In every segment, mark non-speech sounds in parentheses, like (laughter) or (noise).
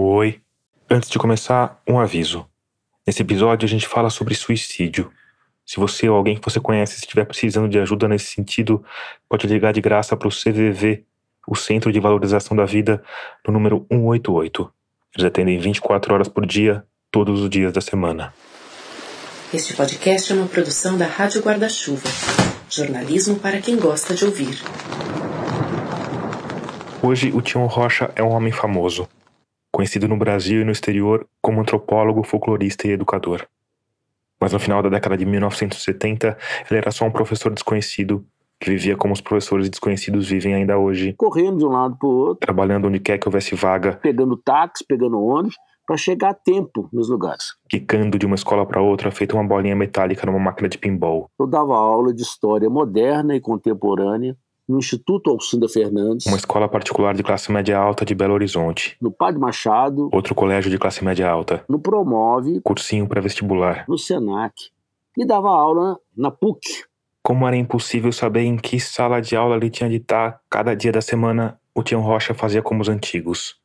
Oi. Antes de começar, um aviso. Nesse episódio a gente fala sobre suicídio. Se você ou alguém que você conhece estiver precisando de ajuda nesse sentido, pode ligar de graça para o CVV, o Centro de Valorização da Vida, no número 188. Eles atendem 24 horas por dia, todos os dias da semana. Este podcast é uma produção da Rádio Guarda-Chuva. Jornalismo para quem gosta de ouvir. Hoje, o Tião Rocha é um homem famoso, conhecido no Brasil e no exterior como antropólogo, folclorista e educador. Mas no final da década de 1970, ele era só um professor desconhecido que vivia como os professores desconhecidos vivem ainda hoje, correndo de um lado para o outro, trabalhando onde quer que houvesse vaga, pegando táxi, pegando ônibus, para chegar a tempo nos lugares. quicando de uma escola para outra, feito uma bolinha metálica numa máquina de pinball. Eu dava aula de história moderna e contemporânea no Instituto Alcinda Fernandes, Uma escola particular de classe média alta de Belo Horizonte. no Padre Machado, Outro colégio de classe média alta. no Promove, Cursinho pré-vestibular. no Senac. E dava aula na PUC. Como era impossível saber em que sala de aula ele tinha de estar cada dia da semana, o Tião Rocha fazia como os antigos.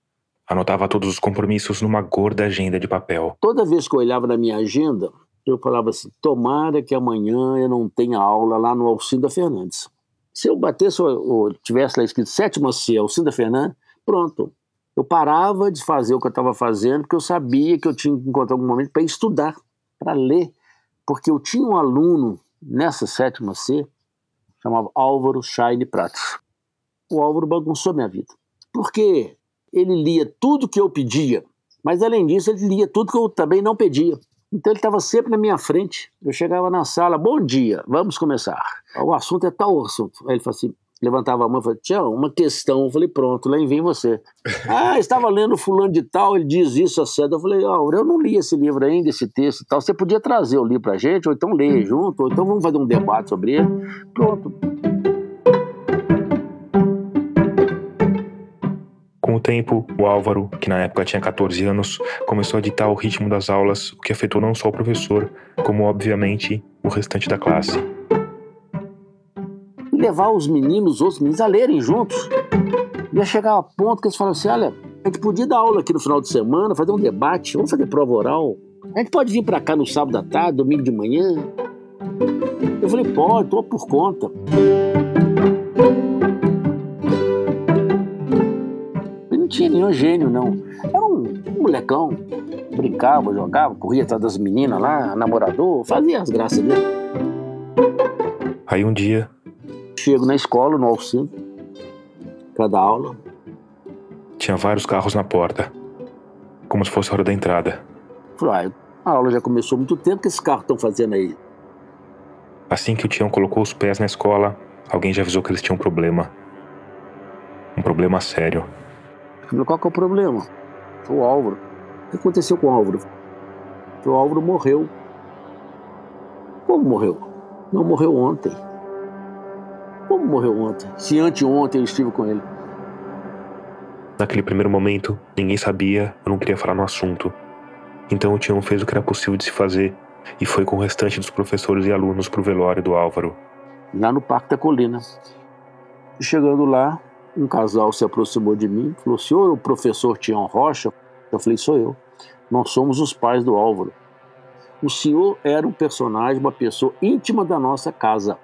Anotava todos os compromissos numa gorda agenda de papel. Toda vez que eu olhava na minha agenda, eu falava assim: tomara que amanhã eu não tenha aula lá no Alcinda Fernandes. Se eu batesse ou, tivesse lá escrito sétima C, Alcinda Fernandes, pronto. Eu parava de fazer o que eu estava fazendo, porque eu sabia que eu tinha que encontrar algum momento para estudar, para ler. Porque eu tinha um aluno nessa sétima C, chamava Álvaro Shine Pratos. O Álvaro bagunçou minha vida. Porque ele lia tudo que eu pedia, mas além disso, ele lia tudo que eu também não pedia. Então ele estava sempre na minha frente. Eu chegava na sala, bom dia, vamos começar. O assunto é tal assunto. Aí ele falou assim, levantava a mão e falou, Tião, uma questão. Eu falei, pronto, lá vem você. (laughs) ah, estava lendo fulano de tal, ele diz isso, a seda. Eu falei, ó, eu não li esse livro ainda, esse texto e tal. Você podia trazer o livro pra gente, ou então ler junto, ou então vamos fazer um debate sobre ele. Pronto. Com o tempo, o Álvaro, que na época tinha 14 anos, começou a ditar o ritmo das aulas, o que afetou não só o professor, como obviamente o restante da classe. Levar os meninos, os outros meninos, a lerem juntos. Ia chegar a ponto que eles falaram assim: olha, a gente podia dar aula aqui no final de semana, fazer um debate, vamos fazer prova oral. A gente pode vir para cá no sábado à tarde, domingo de manhã. Eu falei: pode, tô por conta. Eu não tinha nenhum gênio, não. Era um, um molecão. Brincava, jogava, corria atrás das meninas lá, namorador, fazia as graças dele. Aí um dia, Chego na escola, no Alcindo, para dar aula. tinha vários carros na porta, como se fosse a hora da entrada. Falei, ah, a aula já começou há muito tempo, o que esses carros estão fazendo aí? Assim que o Tião colocou os pés na escola, alguém já avisou que eles tinham um problema. Um problema sério. Falei, qual que é o problema? Foi o Álvaro. O que aconteceu com o Álvaro? O Álvaro morreu. Como morreu? Não morreu ontem. Como morreu ontem? Se anteontem eu estive com ele. Naquele primeiro momento, ninguém sabia, eu não queria falar no assunto. Então o Tião fez o que era possível de se fazer e foi com o restante dos professores e alunos pro velório do Álvaro. lá no Parque da Colina. E Chegando lá, um casal se aproximou de mim, falou: Senhor, o professor Tião Rocha? Eu falei: Sou eu. Nós somos os pais do Álvaro. O senhor era um personagem, uma pessoa íntima da nossa casa,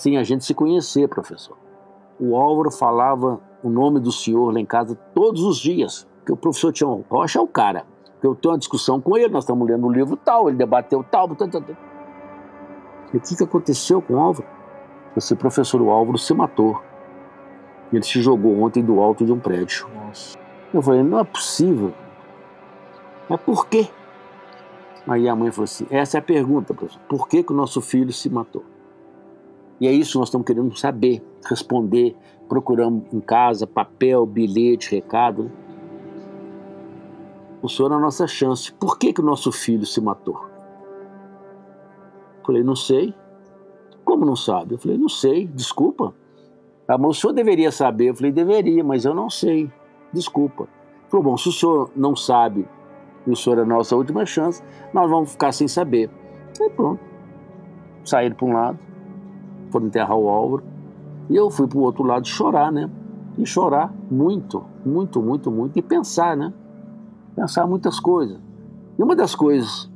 sem a gente se conhecer, professor. O Álvaro falava o nome do senhor lá em casa todos os dias, porque o professor Tião Rocha é o cara. Eu tenho uma discussão com ele, nós estamos lendo um livro tal, ele debateu tal, tal, tal, tal. E o que, que aconteceu com o Álvaro? Esse professor o Álvaro se matou. Ele se jogou ontem do alto de um prédio. Eu falei, não é possível. Mas por quê? Aí a mãe falou assim, essa é a pergunta, professor. Por que, que o nosso filho se matou? E é isso que nós estamos querendo saber, responder. Procuramos em casa papel, bilhete, recado. né? O senhor é a nossa chance. Por que, que o nosso filho se matou? Falei, não sei. Como não sabe? Eu falei, não sei, desculpa. Ah, mas o senhor deveria saber. Eu falei, deveria, mas eu não sei. Desculpa. Ele Falou, bom, se o senhor não sabe e o senhor é a nossa última chance, nós vamos ficar sem saber. Aí pronto. Saíram para um lado, foram enterrar o Álvaro. E eu fui para o outro lado chorar, né? E chorar muito, muito, muito, muito. E pensar, né? Pensar muitas coisas. E uma das coisas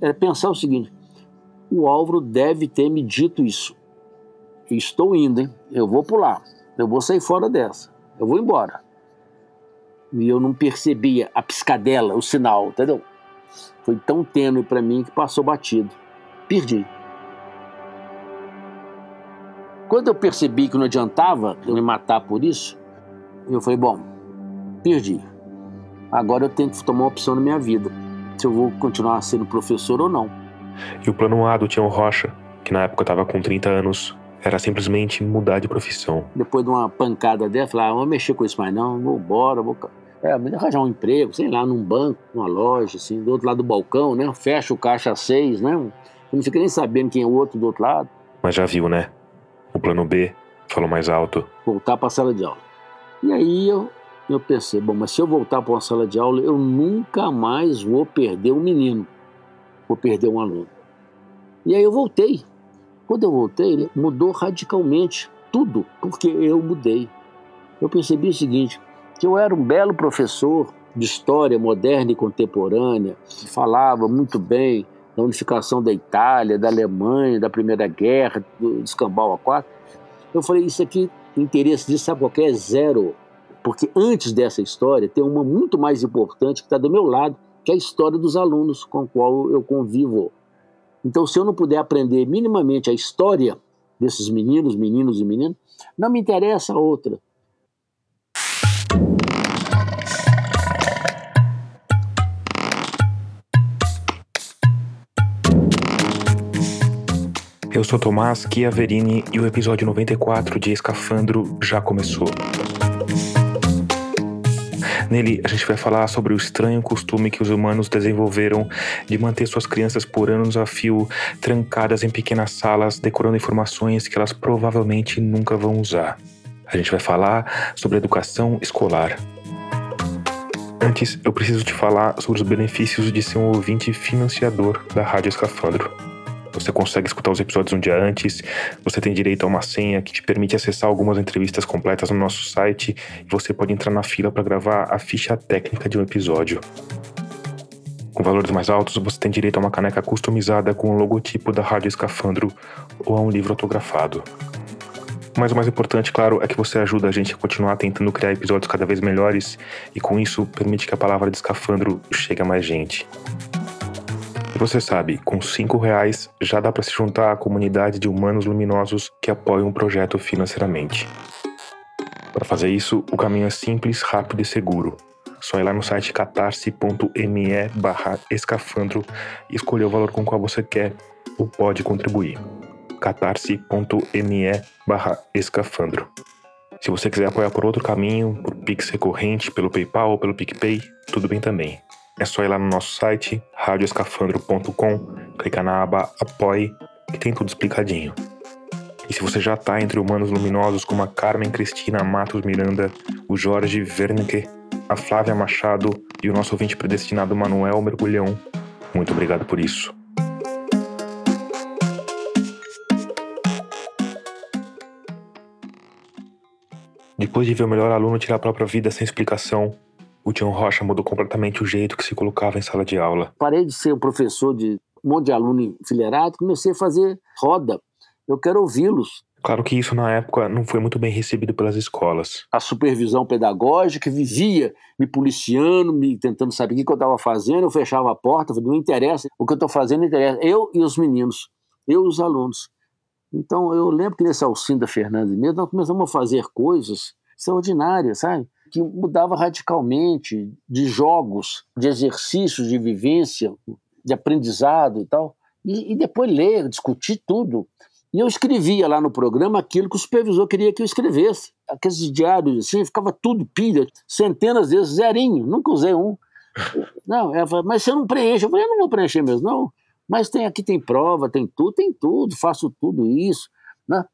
era pensar o seguinte: o Álvaro deve ter me dito isso. Estou indo, hein? Eu vou pular. Eu vou sair fora dessa. Eu vou embora. E eu não percebia a piscadela, o sinal, entendeu? Foi tão tênue para mim que passou batido. Perdi. Quando eu percebi que não adiantava eu me matar por isso, eu falei: bom, perdi. Agora eu tenho que tomar uma opção na minha vida. Se eu vou continuar sendo professor ou não. E o plano A do Tião Rocha, que na época estava com 30 anos, era simplesmente mudar de profissão. Depois de uma pancada dessa, eu falei: ah, não vou mexer com isso mais não, vou embora, vou é, arranjar um emprego, sei lá, num banco, numa loja, assim, do outro lado do balcão, né? Fecha o caixa seis, né? Não fica nem sabendo quem é o outro do outro lado. Mas já viu, né? O plano B falou mais alto. Voltar para a sala de aula. E aí eu, eu pensei, bom, mas se eu voltar para uma sala de aula, eu nunca mais vou perder um menino. Vou perder um aluno. E aí eu voltei. Quando eu voltei, mudou radicalmente tudo, porque eu mudei. Eu percebi o seguinte, que eu era um belo professor de história moderna e contemporânea, falava muito bem da unificação da Itália, da Alemanha, da Primeira Guerra, do escambau a quatro. Eu falei, isso aqui, o interesse disso, sabe qualquer é? Zero. Porque antes dessa história, tem uma muito mais importante que está do meu lado, que é a história dos alunos com o qual eu convivo. Então, se eu não puder aprender minimamente a história desses meninos, meninos e meninas, não me interessa a outra. Eu sou Tomás Chiaverini e o episódio 94 de Escafandro já começou. Nele, a gente vai falar sobre o estranho costume que os humanos desenvolveram de manter suas crianças por anos a fio trancadas em pequenas salas, decorando informações que elas provavelmente nunca vão usar. A gente vai falar sobre educação escolar. Antes, eu preciso te falar sobre os benefícios de ser um ouvinte financiador da Rádio Escafandro. Você consegue escutar os episódios um dia antes, você tem direito a uma senha que te permite acessar algumas entrevistas completas no nosso site e você pode entrar na fila para gravar a ficha técnica de um episódio. Com valores mais altos, você tem direito a uma caneca customizada com o logotipo da Rádio Escafandro ou a um livro autografado. Mas o mais importante, claro, é que você ajuda a gente a continuar tentando criar episódios cada vez melhores e com isso permite que a palavra de escafandro chegue a mais gente. E você sabe, com cinco reais já dá para se juntar à comunidade de humanos luminosos que apoiam o projeto financeiramente. Para fazer isso, o caminho é simples, rápido e seguro. Só ir lá no site catarse.me barra escafandro e escolher o valor com o qual você quer ou pode contribuir. catarse.me barra escafandro. Se você quiser apoiar por outro caminho, por Pix recorrente, pelo PayPal ou pelo PicPay, tudo bem também. É só ir lá no nosso site, radioescafandro.com, clicar na aba Apoie, que tem tudo explicadinho. E se você já está entre humanos luminosos como a Carmen Cristina Matos Miranda, o Jorge Wernicke, a Flávia Machado e o nosso ouvinte predestinado Manuel Mergulhão, muito obrigado por isso. Depois de ver o melhor aluno tirar a própria vida sem explicação, o Tião Rocha mudou completamente o jeito que se colocava em sala de aula. Parei de ser um professor de um monte de aluno enfileirado, comecei a fazer roda. Eu quero ouvi-los. Claro que isso na época não foi muito bem recebido pelas escolas. A supervisão pedagógica vivia me policiando, me tentando saber o que eu estava fazendo, eu fechava a porta, falei, não interessa, o que eu estou fazendo não interessa. Eu e os meninos, eu e os alunos. Então eu lembro que nesse Alcinda Fernandes mesmo, nós começamos a fazer coisas extraordinárias, sabe? Que mudava radicalmente de jogos, de exercícios de vivência, de aprendizado e tal. E, e, depois ler, discutir tudo. E eu escrevia lá no programa aquilo que o supervisor queria que eu escrevesse. Aqueles diários assim, ficava tudo pilha, centenas vezes, zerinho, nunca usei um. Não, ela falou, mas você não preenche. Eu falei, eu não vou preencher mesmo, não. Mas tem aqui tem prova, tem tudo, tem tudo, faço tudo isso. Né?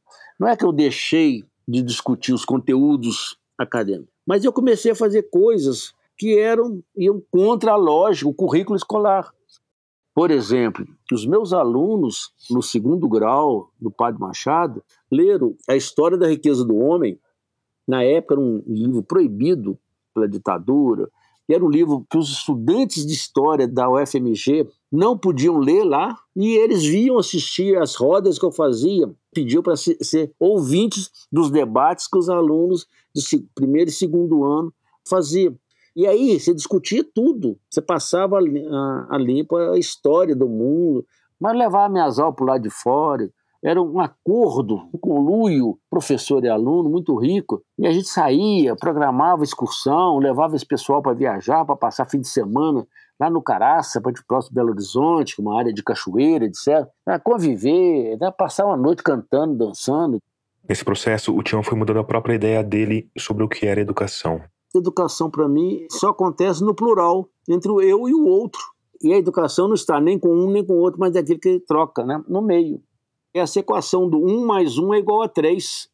Não é que eu deixei de discutir os conteúdos acadêmicos. Mas eu comecei a fazer coisas que eram iam contra a lógica, o currículo escolar. Por exemplo, os meus alunos no segundo grau do Padre Machado leram A História da Riqueza do Homem, na época era um livro proibido pela ditadura, era um livro que os estudantes de história da UFMG não podiam ler lá, e eles viam assistir as rodas que eu fazia, pediu para ser, ouvintes dos debates que os alunos de primeiro e segundo ano faziam. E aí você discutia tudo, você passava a, a limpo a história do mundo, mas levava minhas aulas para o lado de fora, era um acordo, um conluio, professor e aluno, muito rico. E a gente saía, programava excursão, levava esse pessoal para viajar, para passar fim de semana lá no Caraça, de próximo Belo Horizonte, uma área de cachoeira, etc. Para conviver, né? passar uma noite cantando, dançando. Nesse processo, o Tião foi mudando a própria ideia dele sobre o que era educação. Educação, para mim, só acontece no plural, entre o eu e o outro. E a educação não está nem com um nem com o outro, mas é aquilo que troca, né? no meio essa equação do 1 mais 1 é igual a 3.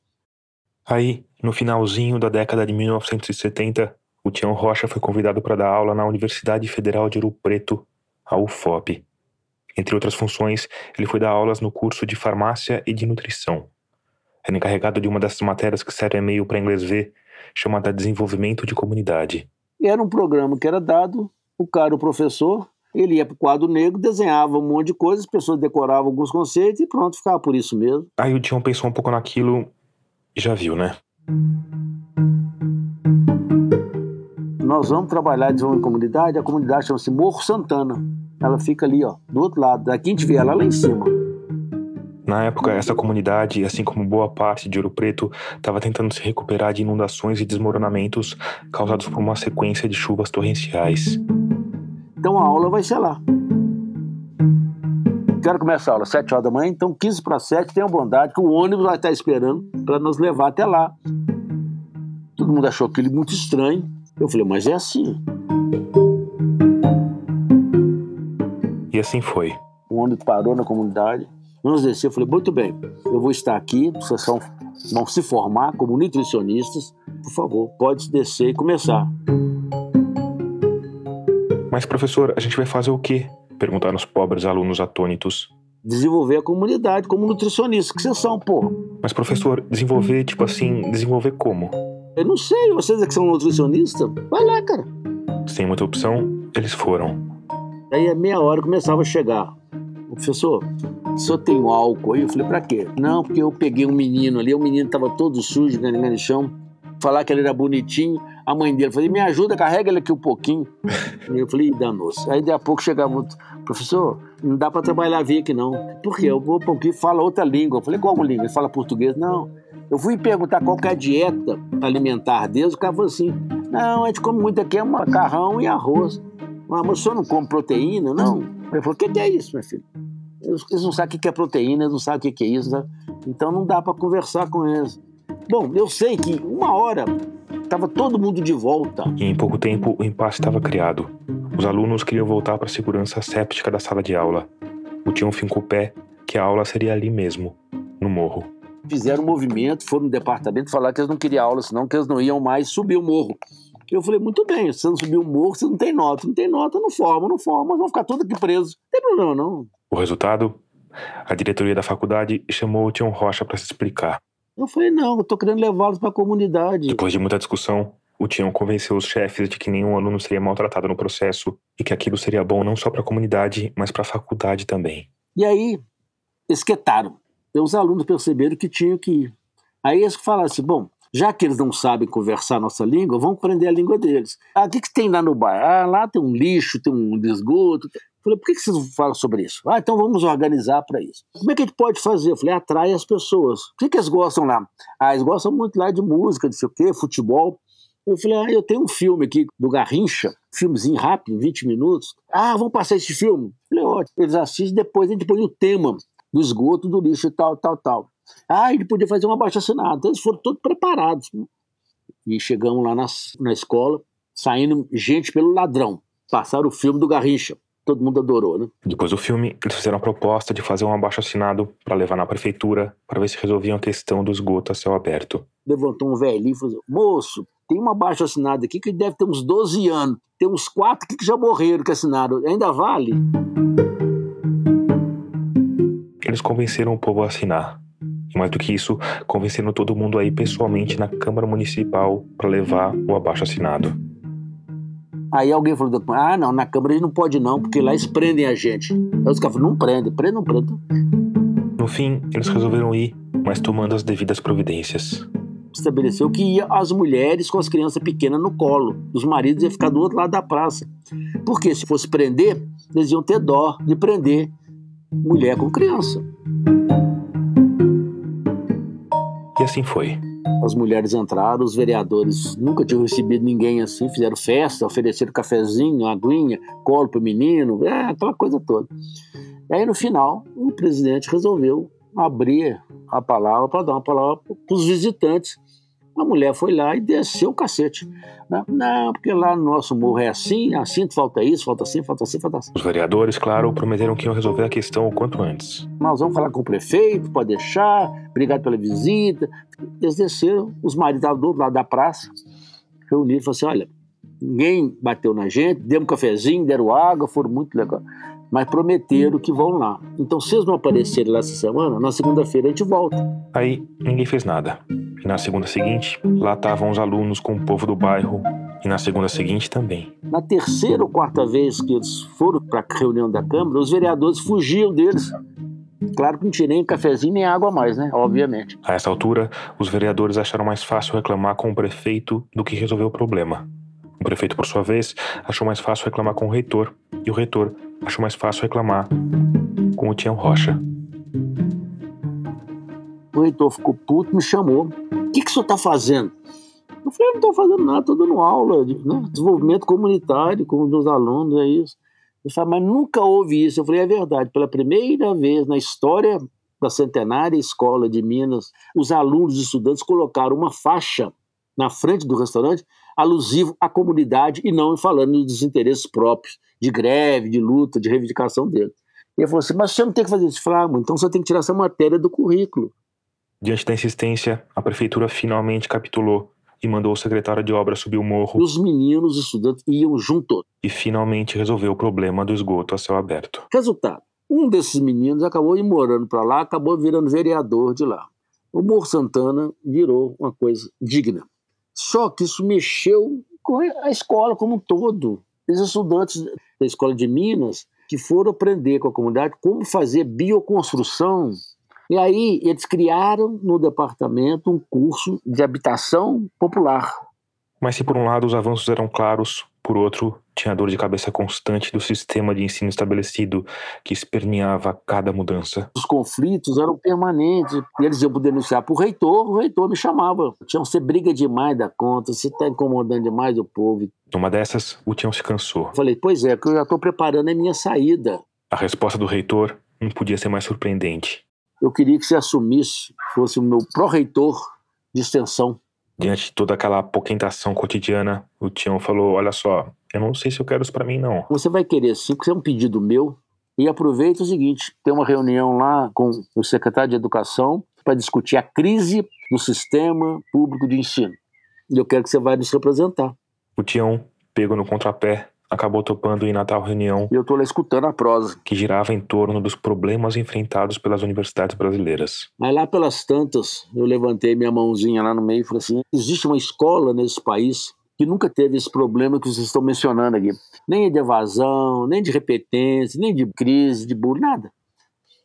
Aí, no finalzinho da década de 1970, o Tião Rocha foi convidado para dar aula na Universidade Federal de Ouro Preto, a UFOP. Entre outras funções, ele foi dar aulas no curso de farmácia e de nutrição. Era encarregado de uma dessas matérias que serve e-mail para inglês ver, chamada Desenvolvimento de Comunidade. Era um programa que era dado, o cara, o professor, ele ia para o quadro negro, desenhava um monte de coisas, as pessoas decoravam alguns conceitos e pronto, ficava por isso mesmo. Aí o Tião pensou um pouco naquilo e já viu, né? Nós vamos trabalhar de uma comunidade, a comunidade chama-se Morro Santana. Ela fica ali, ó, do outro lado. Daqui a gente vê ela lá em cima. Na época, essa comunidade, assim como boa parte de Ouro Preto, estava tentando se recuperar de inundações e desmoronamentos causados por uma sequência de chuvas torrenciais. Então a aula vai ser lá. Quero começar a aula às 7 horas da manhã, então 15 para 7, tenha bondade que o ônibus vai estar esperando para nos levar até lá. Todo mundo achou aquilo muito estranho. Eu falei, mas é assim. E assim foi. O ônibus parou na comunidade. Vamos descer. Eu falei, muito bem, eu vou estar aqui, vocês vão se formar como nutricionistas. Por favor, pode descer e começar. Mas, professor, a gente vai fazer o quê? Perguntaram os pobres alunos atônitos. Desenvolver a comunidade como nutricionista que vocês são, pô. Mas, professor, desenvolver, tipo assim, desenvolver como? Eu não sei, vocês é que são nutricionistas? Vai lá, cara. Sem muita opção, eles foram. Aí, a meia hora, começava a chegar. Professor, o senhor tem um álcool aí? Eu falei, pra quê? Não, porque eu peguei um menino ali, o menino tava todo sujo, ganhando no chão falar que ele era bonitinho. A mãe dele falou: me ajuda, carrega ele aqui um pouquinho. (laughs) eu falei: danou-se. Aí, daí a pouco chegava outro, professor, não dá para trabalhar via aqui não. Por quê? Eu vou para um fala outra língua. Eu falei: qual língua? Ele fala português. Não. Eu fui perguntar qual é a dieta alimentar deles, o cara falou assim: não, a gente come muito aqui é macarrão e arroz. Ah, mas o senhor não come proteína? Não. Eu falei: o que é isso, meu filho? Eles não sabem o que é proteína, eles não sabem o que é isso. Né? Então não dá para conversar com eles. Bom, eu sei que uma hora estava todo mundo de volta. E em pouco tempo o impasse estava criado. Os alunos queriam voltar para a segurança séptica da sala de aula. O Tião fincou o pé que a aula seria ali mesmo, no morro. Fizeram um movimento, foram no departamento falar que eles não queriam aula, senão que eles não iam mais subir o morro. Eu falei, muito bem, se você não subir o morro, você não tem nota. Não tem nota, não forma, não forma, vão ficar todos aqui presos. Não tem problema, não. O resultado? A diretoria da faculdade chamou o Tião Rocha para se explicar. Eu falei, não, eu tô querendo levá-los para a comunidade. Depois de muita discussão, o Tião convenceu os chefes de que nenhum aluno seria maltratado no processo e que aquilo seria bom não só para a comunidade, mas para a faculdade também. E aí, esquetaram. E os alunos perceberam que tinham que ir. Aí eles falaram assim: bom, já que eles não sabem conversar a nossa língua, vamos aprender a língua deles. Ah, o que, que tem lá no bar? Ah, lá tem um lixo, tem um esgoto. Falei, por que, que vocês falam sobre isso? Ah, então vamos organizar para isso. Como é que a gente pode fazer? Eu falei, atrai as pessoas. O que, que eles gostam lá? Ah, eles gostam muito lá de música, não sei o quê, futebol. Eu falei, ah, eu tenho um filme aqui do Garrincha, filmezinho rápido, 20 minutos. Ah, vamos passar esse filme? Eu falei, ótimo. Eles assistem, depois a gente põe o tema do esgoto, do lixo e tal, tal, tal. Ah, ele podia fazer um abaixo-assinado. Então eles foram todos preparados. E chegamos lá na, na escola, saindo gente pelo ladrão. Passaram o filme do Garrincha todo mundo adorou, né? Depois do filme, eles fizeram a proposta de fazer um abaixo assinado para levar na prefeitura para ver se resolviam a questão do esgoto a céu aberto. Levantou um velhinho e falou: assim, moço, tem um abaixo assinado aqui que deve ter uns 12 anos. Tem uns quatro que já morreram que assinaram. Ainda vale? Eles convenceram o povo a assinar. E mais do que isso, convenceram todo mundo a ir pessoalmente na Câmara Municipal para levar o abaixo assinado. Aí alguém falou: ah, não, na Câmara a gente não pode não, porque lá eles prendem a gente. Aí os caras falaram: não prende, prende, não prende. No fim, eles resolveram ir, mas tomando as devidas providências. Estabeleceu que ia as mulheres com as crianças pequenas no colo. Os maridos iam ficar do outro lado da praça. Porque se fosse prender, eles iam ter dó de prender mulher com criança. E assim foi. As mulheres entraram, os vereadores nunca tinham recebido ninguém assim, fizeram festa, ofereceram cafezinho, aguinha, colo pro menino, é, aquela coisa toda. E aí no final, o presidente resolveu abrir a palavra para dar uma palavra para os visitantes a mulher foi lá e desceu o cacete. Né? Não, porque lá no nosso morro é assim, assim, falta isso, falta assim, falta assim, falta assim. Os vereadores, claro, prometeram que iam resolver a questão o quanto antes. Nós vamos falar com o prefeito, pode deixar, obrigado pela visita. Eles desceram, os maridos estavam do outro lado da praça, reuniram e falaram assim: olha, ninguém bateu na gente, demos um cafezinho, deram água, foram muito legal. Mas prometeram que vão lá. Então, se eles não aparecerem lá essa semana, na segunda-feira a gente volta. Aí, ninguém fez nada. E na segunda seguinte, lá estavam os alunos com o povo do bairro. E na segunda seguinte também. Na terceira ou quarta vez que eles foram para a reunião da Câmara, os vereadores fugiam deles. Claro que não tinha nem cafezinho nem água mais, né? Obviamente. A essa altura, os vereadores acharam mais fácil reclamar com o prefeito do que resolver o problema. O prefeito, por sua vez, achou mais fácil reclamar com o reitor. E o reitor achou mais fácil reclamar com o Tião Rocha. O reitor ficou puto, me chamou. O que, que o senhor está fazendo? Eu falei, não estou fazendo nada, estou dando aula de né, desenvolvimento comunitário com os alunos, é isso. Ele falou, mas nunca houve isso. Eu falei, é verdade, pela primeira vez na história da centenária escola de Minas, os alunos e estudantes colocaram uma faixa na frente do restaurante alusivo à comunidade e não falando dos interesses próprios, de greve, de luta, de reivindicação dele. E ele falou assim, mas você não tem que fazer isso. Eu falei, ah, então você tem que tirar essa matéria do currículo. Diante da insistência, a prefeitura finalmente capitulou e mandou o secretário de obras subir o morro. Os meninos e estudantes iam junto. E finalmente resolveu o problema do esgoto a céu aberto. Resultado: um desses meninos acabou ir morando para lá, acabou virando vereador de lá. O Morro Santana virou uma coisa digna. Só que isso mexeu com a escola como um todo. Os estudantes da escola de Minas que foram aprender com a comunidade como fazer bioconstrução e aí eles criaram no departamento um curso de habitação popular. Mas se por um lado os avanços eram claros, por outro, tinha dor de cabeça constante do sistema de ensino estabelecido que esperneava cada mudança. Os conflitos eram permanentes e eles iam denunciar para o reitor, o reitor me chamava. Tinha você briga demais da conta, você está incomodando demais o povo. Numa dessas, o Tião se cansou. Falei, pois é, que eu já estou preparando a minha saída. A resposta do reitor não podia ser mais surpreendente eu queria que você assumisse, fosse o meu pró-reitor de extensão. Diante de toda aquela apoquentação cotidiana, o Tião falou: Olha só, eu não sei se eu quero isso para mim, não. Você vai querer sim, porque é um pedido meu. E aproveita o seguinte: tem uma reunião lá com o secretário de Educação para discutir a crise do sistema público de ensino. E eu quero que você vá nos representar. O Tião, pego no contrapé, acabou topando em Natal reunião. E eu tô lá escutando a prosa. Que girava em torno dos problemas enfrentados pelas universidades brasileiras. Mas lá pelas tantas, eu levantei minha mãozinha lá no meio e falei assim: existe uma escola nesse país que nunca teve esse problema que vocês estão mencionando aqui. Nem de evasão, nem de repetência, nem de crise, de bullying, nada.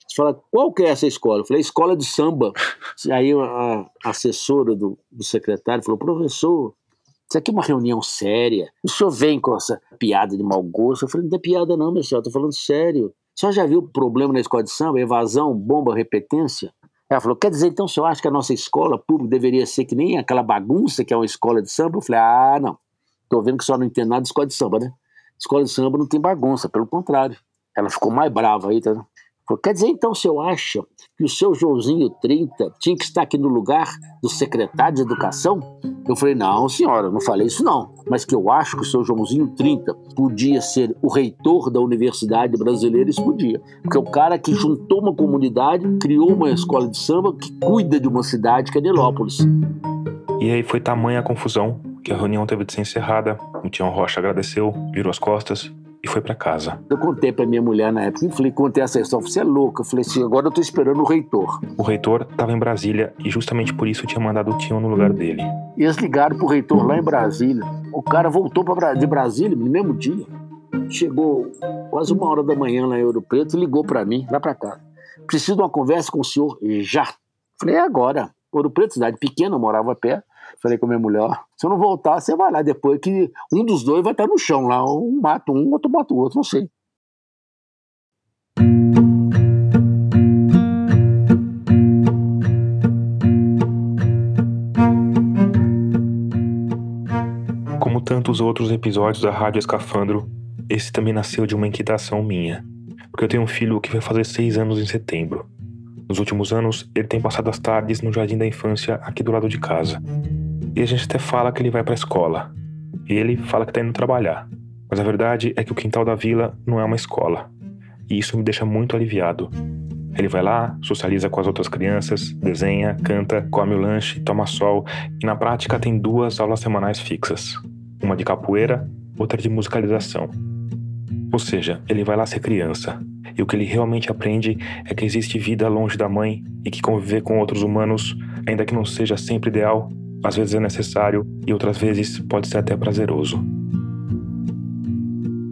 Você fala, qual que é essa escola? Eu falei, escola de samba. Aí a assessora do, do secretário falou, professor, isso aqui é uma reunião séria. O senhor vem com essa piada de mau gosto. Eu falei, não tem piada não, meu senhor, eu tô falando sério. O senhor já viu o problema na escola de samba? Evasão, bomba, repetência? Ela falou, quer dizer, então o senhor acha que a nossa escola pública deveria ser que nem aquela bagunça que é uma escola de samba? Eu falei, ah, não. Tô vendo que o senhor não entende nada de escola de samba, né? Escola de samba não tem bagunça, pelo contrário. Ela ficou mais brava aí, tá? Quer dizer, então, o senhor acha que o seu Joãozinho 30 tinha que estar aqui no lugar do secretário de Educação? Eu falei, não, senhora, não falei isso não. Mas que eu acho que o seu Joãozinho 30 podia ser o reitor da Universidade Brasileira, isso podia. Porque é o cara que juntou uma comunidade, criou uma escola de samba que cuida de uma cidade que é Nilópolis. E aí foi tamanha a confusão que a reunião teve de ser encerrada. O Tião Rocha agradeceu, virou as costas e foi para casa. Eu contei para minha mulher na época, e falei, contei essa história, você é louca. Eu falei assim, agora eu tô esperando o reitor. O reitor estava em Brasília e justamente por isso tinha mandado o Tião no lugar dele. E eles ligaram pro reitor lá em Brasília. O cara voltou pra, de Brasília no mesmo dia. Chegou quase uma hora da manhã lá em Ouro Preto e ligou para mim, lá para cá. Preciso de uma conversa com o senhor já. Falei, é agora. Ouro Preto, cidade pequena, eu morava perto. Falei com a minha mulher, ó, se eu não voltar, você vai lá depois que um dos dois vai estar no chão lá. Um mata um, outro mata o outro, não sei. Como tantos outros episódios da Rádio Escafandro, esse também nasceu de uma inquietação minha. Porque eu tenho um filho que vai fazer seis anos em setembro. Nos últimos anos, ele tem passado as tardes no jardim da infância aqui do lado de casa. E a gente até fala que ele vai para a escola. E ele fala que está indo trabalhar. Mas a verdade é que o quintal da vila não é uma escola. E isso me deixa muito aliviado. Ele vai lá, socializa com as outras crianças, desenha, canta, come o lanche, toma sol e na prática tem duas aulas semanais fixas: uma de capoeira, outra de musicalização. Ou seja, ele vai lá ser criança. E o que ele realmente aprende é que existe vida longe da mãe e que conviver com outros humanos, ainda que não seja sempre ideal, às vezes é necessário e outras vezes pode ser até prazeroso.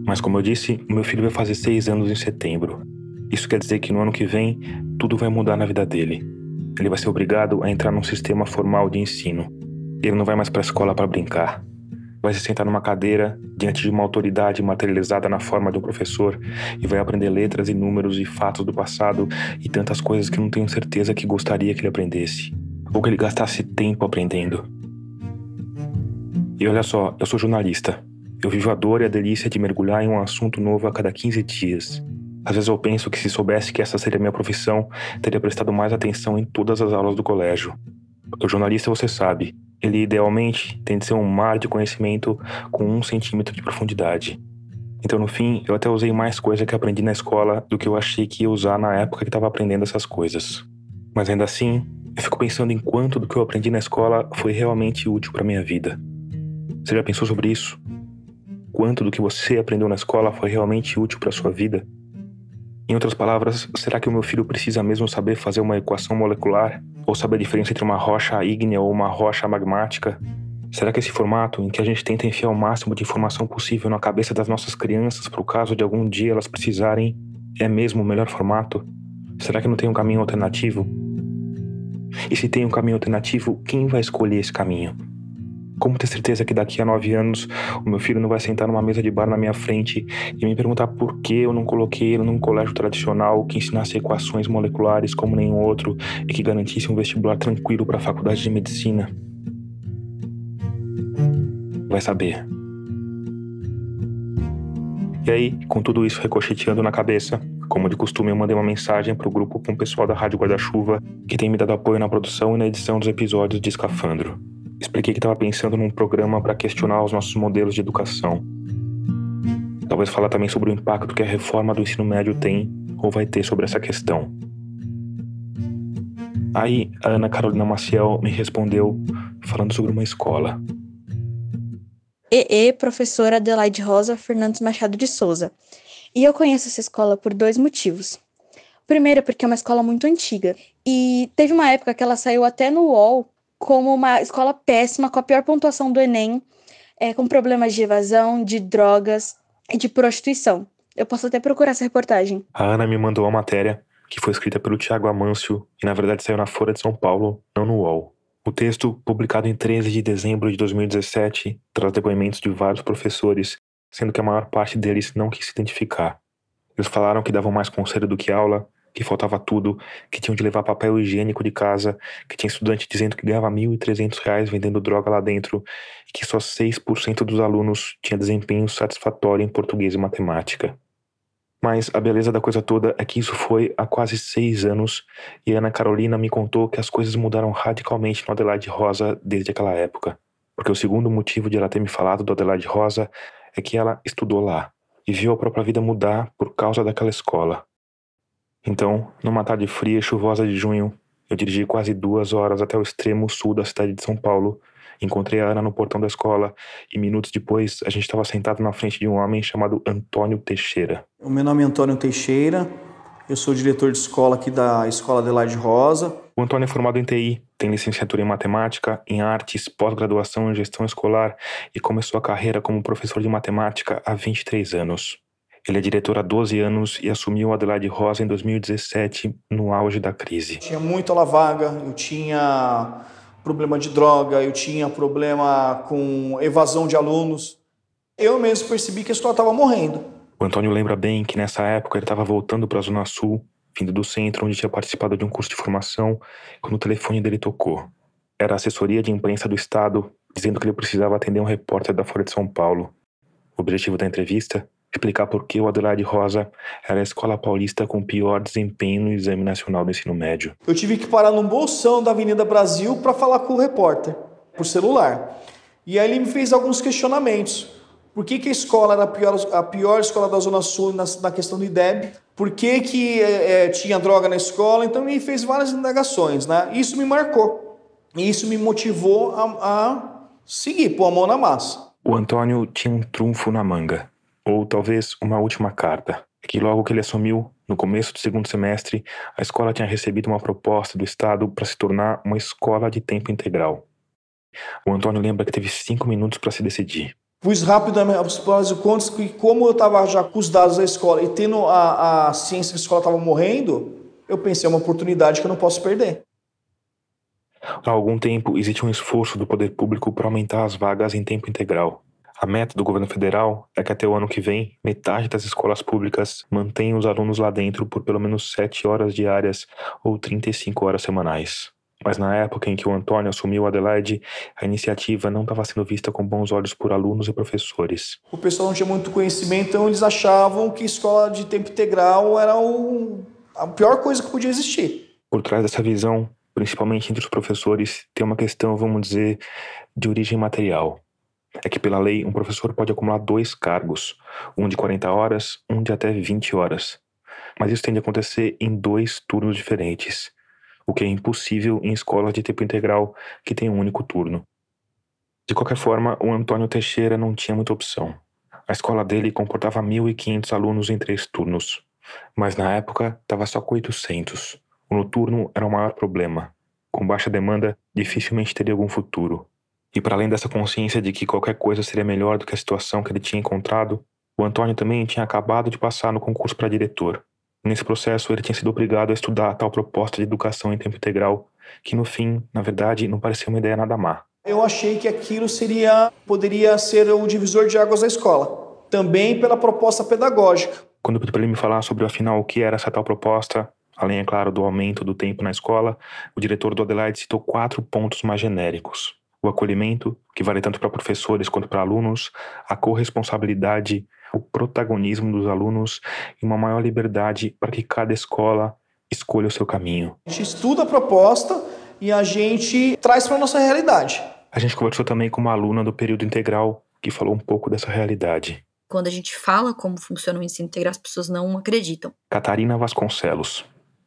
Mas como eu disse, o meu filho vai fazer seis anos em setembro. Isso quer dizer que no ano que vem tudo vai mudar na vida dele. Ele vai ser obrigado a entrar num sistema formal de ensino. Ele não vai mais para a escola para brincar vai se sentar numa cadeira diante de uma autoridade materializada na forma de um professor e vai aprender letras e números e fatos do passado e tantas coisas que não tenho certeza que gostaria que ele aprendesse ou que ele gastasse tempo aprendendo. E olha só, eu sou jornalista. Eu vivo a dor e a delícia de mergulhar em um assunto novo a cada 15 dias. Às vezes eu penso que se soubesse que essa seria minha profissão, teria prestado mais atenção em todas as aulas do colégio. O jornalista, você sabe, ele idealmente tem de ser um mar de conhecimento com um centímetro de profundidade. Então, no fim, eu até usei mais coisa que aprendi na escola do que eu achei que ia usar na época que estava aprendendo essas coisas. Mas ainda assim, eu fico pensando em quanto do que eu aprendi na escola foi realmente útil para minha vida. Você já pensou sobre isso? Quanto do que você aprendeu na escola foi realmente útil para sua vida? Em outras palavras, será que o meu filho precisa mesmo saber fazer uma equação molecular? Ou saber a diferença entre uma rocha ígnea ou uma rocha magmática? Será que esse formato, em que a gente tenta enfiar o máximo de informação possível na cabeça das nossas crianças para o caso de algum dia elas precisarem, é mesmo o melhor formato? Será que não tem um caminho alternativo? E se tem um caminho alternativo, quem vai escolher esse caminho? Como ter certeza que daqui a nove anos o meu filho não vai sentar numa mesa de bar na minha frente e me perguntar por que eu não coloquei ele num colégio tradicional que ensinasse equações moleculares como nenhum outro e que garantisse um vestibular tranquilo para a faculdade de medicina? Vai saber. E aí, com tudo isso ricocheteando na cabeça, como de costume, eu mandei uma mensagem para o grupo com o pessoal da Rádio Guarda-Chuva, que tem me dado apoio na produção e na edição dos episódios de Escafandro. Expliquei que estava pensando num programa para questionar os nossos modelos de educação. Talvez falar também sobre o impacto que a reforma do ensino médio tem ou vai ter sobre essa questão. Aí a Ana Carolina Maciel me respondeu falando sobre uma escola. EE, professora Adelaide Rosa Fernandes Machado de Souza. E eu conheço essa escola por dois motivos. Primeiro, é porque é uma escola muito antiga. E teve uma época que ela saiu até no UOL como uma escola péssima, com a pior pontuação do Enem, é, com problemas de evasão, de drogas e de prostituição. Eu posso até procurar essa reportagem. A Ana me mandou uma matéria que foi escrita pelo Tiago Amâncio e na verdade saiu na Folha de São Paulo, não no UOL. O texto, publicado em 13 de dezembro de 2017, traz depoimentos de vários professores, sendo que a maior parte deles não quis se identificar. Eles falaram que davam mais conselho do que aula, que faltava tudo, que tinham de levar papel higiênico de casa, que tinha estudante dizendo que ganhava R$ 1.300 vendendo droga lá dentro e que só 6% dos alunos tinha desempenho satisfatório em português e matemática. Mas a beleza da coisa toda é que isso foi há quase seis anos e Ana Carolina me contou que as coisas mudaram radicalmente no Adelaide Rosa desde aquela época. Porque o segundo motivo de ela ter me falado do Adelaide Rosa é que ela estudou lá e viu a própria vida mudar por causa daquela escola. Então, numa tarde fria e chuvosa de junho, eu dirigi quase duas horas até o extremo sul da cidade de São Paulo Encontrei a Ana no portão da escola e minutos depois a gente estava sentado na frente de um homem chamado Antônio Teixeira. O meu nome é Antônio Teixeira, eu sou diretor de escola aqui da Escola Adelaide Rosa. O Antônio é formado em TI, tem licenciatura em matemática, em artes, pós-graduação em gestão escolar e começou a carreira como professor de matemática há 23 anos. Ele é diretor há 12 anos e assumiu o Adelaide Rosa em 2017, no auge da crise. Tinha muita lavaga, eu tinha problema de droga, eu tinha problema com evasão de alunos. Eu mesmo percebi que a escola estava morrendo. O Antônio lembra bem que nessa época ele estava voltando para a Zona Sul, vindo do centro onde tinha participado de um curso de formação, quando o telefone dele tocou. Era a assessoria de imprensa do Estado, dizendo que ele precisava atender um repórter da Folha de São Paulo. O objetivo da entrevista explicar por que o Adelaide Rosa era a escola paulista com pior desempenho no Exame Nacional do Ensino Médio. Eu tive que parar num bolsão da Avenida Brasil para falar com o repórter, por celular. E aí ele me fez alguns questionamentos. Por que, que a escola era a pior, a pior escola da Zona Sul na, na questão do IDEB? Por que, que é, tinha droga na escola? Então ele fez várias indagações. Né? Isso me marcou. E isso me motivou a, a seguir, pôr a mão na massa. O Antônio tinha um trunfo na manga ou talvez uma última carta. É que logo que ele assumiu, no começo do segundo semestre, a escola tinha recebido uma proposta do Estado para se tornar uma escola de tempo integral. O Antônio lembra que teve cinco minutos para se decidir. Pus rapidamente os prós e contras, que como eu estava já com os dados da escola e tendo a, a ciência que a escola estava morrendo, eu pensei, é uma oportunidade que eu não posso perder. Há algum tempo existe um esforço do poder público para aumentar as vagas em tempo integral. A meta do governo federal é que até o ano que vem, metade das escolas públicas mantenha os alunos lá dentro por pelo menos 7 horas diárias ou 35 horas semanais. Mas na época em que o Antônio assumiu Adelaide, a iniciativa não estava sendo vista com bons olhos por alunos e professores. O pessoal não tinha muito conhecimento, então eles achavam que escola de tempo integral era a pior coisa que podia existir. Por trás dessa visão, principalmente entre os professores, tem uma questão, vamos dizer, de origem material é que, pela lei, um professor pode acumular dois cargos, um de 40 horas, um de até 20 horas. Mas isso tende a acontecer em dois turnos diferentes, o que é impossível em escolas de tempo integral que tem um único turno. De qualquer forma, o Antônio Teixeira não tinha muita opção. A escola dele comportava 1.500 alunos em três turnos, mas na época estava só com 800. O noturno era o maior problema. Com baixa demanda, dificilmente teria algum futuro. E para além dessa consciência de que qualquer coisa seria melhor do que a situação que ele tinha encontrado, o Antônio também tinha acabado de passar no concurso para diretor. Nesse processo, ele tinha sido obrigado a estudar a tal proposta de educação em tempo integral, que no fim, na verdade, não parecia uma ideia nada má. Eu achei que aquilo seria poderia ser o divisor de águas da escola, também pela proposta pedagógica. Quando eu pedi para ele me falar sobre afinal o que era essa tal proposta, além é claro do aumento do tempo na escola, o diretor do Adelaide citou quatro pontos mais genéricos o acolhimento, que vale tanto para professores quanto para alunos, a corresponsabilidade, o protagonismo dos alunos e uma maior liberdade para que cada escola escolha o seu caminho. A gente estuda a proposta e a gente traz para a nossa realidade. A gente conversou também com uma aluna do período integral que falou um pouco dessa realidade. Quando a gente fala como funciona o ensino integral, as pessoas não acreditam. Catarina Vasconcelos.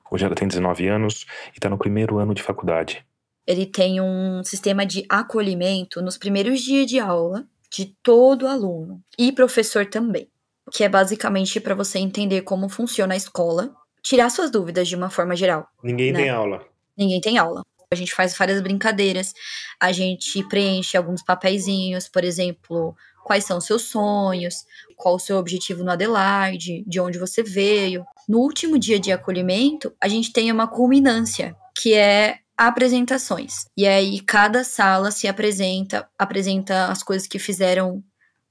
Hoje ela tem 19 anos e está no primeiro ano de faculdade ele tem um sistema de acolhimento nos primeiros dias de aula de todo aluno e professor também, que é basicamente para você entender como funciona a escola, tirar suas dúvidas de uma forma geral. Ninguém né? tem aula. Ninguém tem aula. A gente faz várias brincadeiras, a gente preenche alguns papeizinhos, por exemplo, quais são seus sonhos, qual o seu objetivo no Adelaide, de onde você veio. No último dia de acolhimento, a gente tem uma culminância, que é apresentações. E aí cada sala se apresenta, apresenta as coisas que fizeram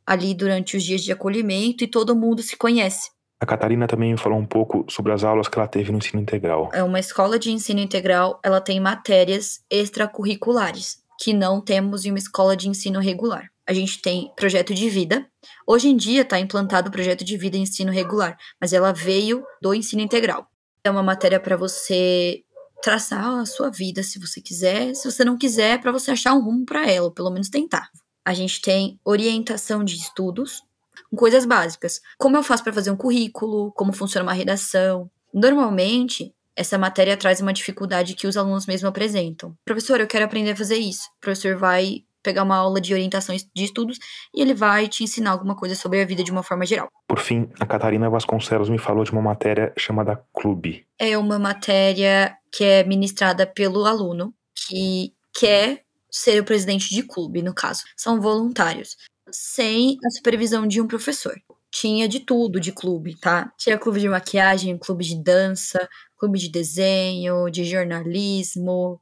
ali durante os dias de acolhimento e todo mundo se conhece. A Catarina também falou um pouco sobre as aulas que ela teve no ensino integral. É uma escola de ensino integral, ela tem matérias extracurriculares que não temos em uma escola de ensino regular. A gente tem projeto de vida. Hoje em dia está implantado o projeto de vida em ensino regular, mas ela veio do ensino integral. É uma matéria para você traçar a sua vida se você quiser. Se você não quiser, para você achar um rumo para ela, ou pelo menos tentar. A gente tem orientação de estudos com coisas básicas. Como eu faço para fazer um currículo, como funciona uma redação. Normalmente, essa matéria traz uma dificuldade que os alunos mesmo apresentam. Professor, eu quero aprender a fazer isso. O professor vai pegar uma aula de orientação de estudos e ele vai te ensinar alguma coisa sobre a vida de uma forma geral. Por fim, a Catarina Vasconcelos me falou de uma matéria chamada Clube. É uma matéria que é ministrada pelo aluno que quer ser o presidente de clube, no caso. São voluntários, sem a supervisão de um professor. Tinha de tudo de clube, tá? Tinha clube de maquiagem, clube de dança, clube de desenho, de jornalismo.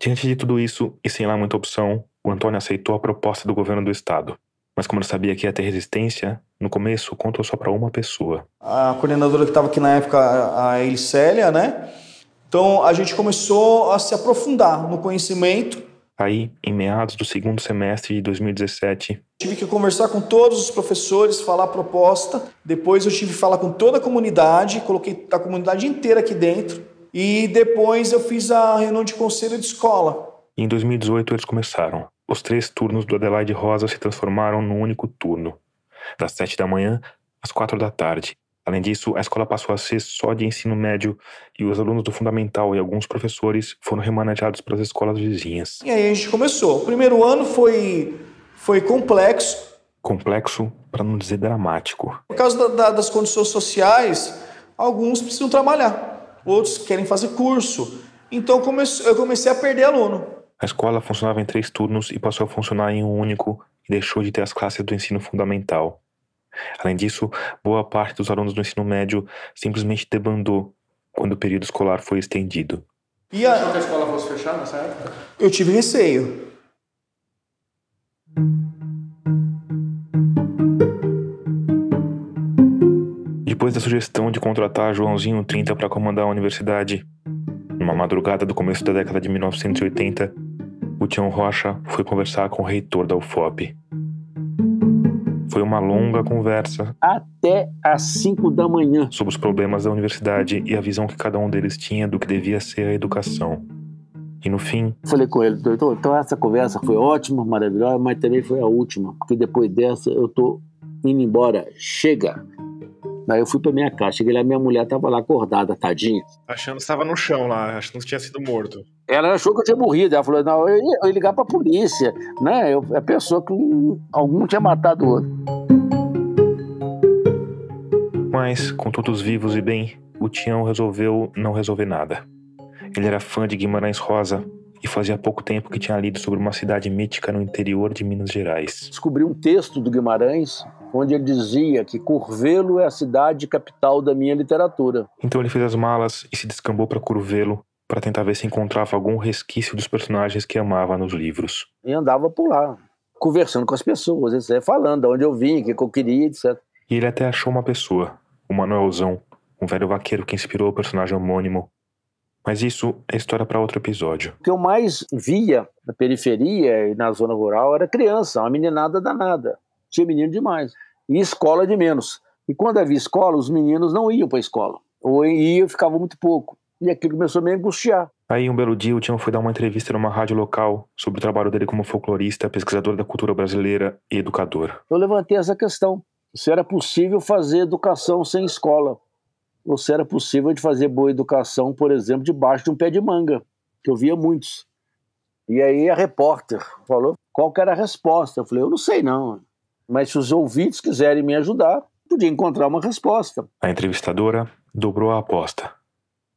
Diante de tudo isso, e sem lá muita opção, o Antônio aceitou a proposta do governo do estado. Mas como ele sabia que ia ter resistência, no começo contou só para uma pessoa. A coordenadora que estava aqui na época, a Elicélia, né? Então a gente começou a se aprofundar no conhecimento Aí, em meados do segundo semestre de 2017, tive que conversar com todos os professores, falar a proposta. Depois eu tive que falar com toda a comunidade, coloquei a comunidade inteira aqui dentro. E depois eu fiz a reunião de conselho de escola. Em 2018 eles começaram. Os três turnos do Adelaide Rosa se transformaram num único turno, das sete da manhã às quatro da tarde. Além disso, a escola passou a ser só de ensino médio e os alunos do fundamental e alguns professores foram remanejados para as escolas vizinhas. E aí a gente começou. O primeiro ano foi, foi complexo. Complexo, para não dizer dramático. Por causa da, da, das condições sociais, alguns precisam trabalhar, outros querem fazer curso. Então eu comecei a perder aluno. A escola funcionava em três turnos e passou a funcionar em um único e deixou de ter as classes do ensino fundamental. Além disso, boa parte dos alunos do ensino médio simplesmente debandou quando o período escolar foi estendido. E a... Achou que a escola fosse fechar nessa época? Eu tive receio. Depois da sugestão de contratar Joãozinho 30 para comandar a universidade, numa madrugada do começo da década de 1980, o Tião Rocha foi conversar com o reitor da UFOP, foi uma longa conversa. Até às 5 da manhã. Sobre os problemas da universidade e a visão que cada um deles tinha do que devia ser a educação. E no fim. Falei com ele, doutor, então essa conversa foi ótima, maravilhosa, mas também foi a última, porque depois dessa eu tô indo embora. Chega! Daí eu fui pra minha casa, cheguei lá, minha mulher tava lá acordada, tadinha. Achando que estava no chão lá, achando que tinha sido morto. Ela achou que eu tinha morrido, ela falou, não, eu ia, eu ia ligar pra polícia, né? Eu, a pessoa que um, algum tinha matado o outro. Mas, com todos vivos e bem, o Tião resolveu não resolver nada. Ele era fã de Guimarães Rosa e fazia pouco tempo que tinha lido sobre uma cidade mítica no interior de Minas Gerais. Descobri um texto do Guimarães onde ele dizia que Curvelo é a cidade capital da minha literatura. Então ele fez as malas e se descambou para Curvelo para tentar ver se encontrava algum resquício dos personagens que amava nos livros. E andava por lá, conversando com as pessoas, falando de onde eu vim, o que eu queria, etc. E ele até achou uma pessoa, o Manuelzão, um velho vaqueiro que inspirou o personagem homônimo. Mas isso é história para outro episódio. O que eu mais via na periferia e na zona rural era criança, uma meninada danada. Tinha menino demais. E escola de menos. E quando havia escola, os meninos não iam para a escola. Ou iam, ficavam muito pouco. E aquilo começou a me angustiar. Aí, um belo dia, o Tião foi dar uma entrevista numa rádio local sobre o trabalho dele como folclorista, pesquisador da cultura brasileira e educador. Eu levantei essa questão. Se era possível fazer educação sem escola. Ou se era possível de fazer boa educação, por exemplo, debaixo de um pé de manga, que eu via muitos. E aí a repórter falou qual que era a resposta. Eu falei, eu não sei não. Mas se os ouvintes quiserem me ajudar, podia encontrar uma resposta. A entrevistadora dobrou a aposta.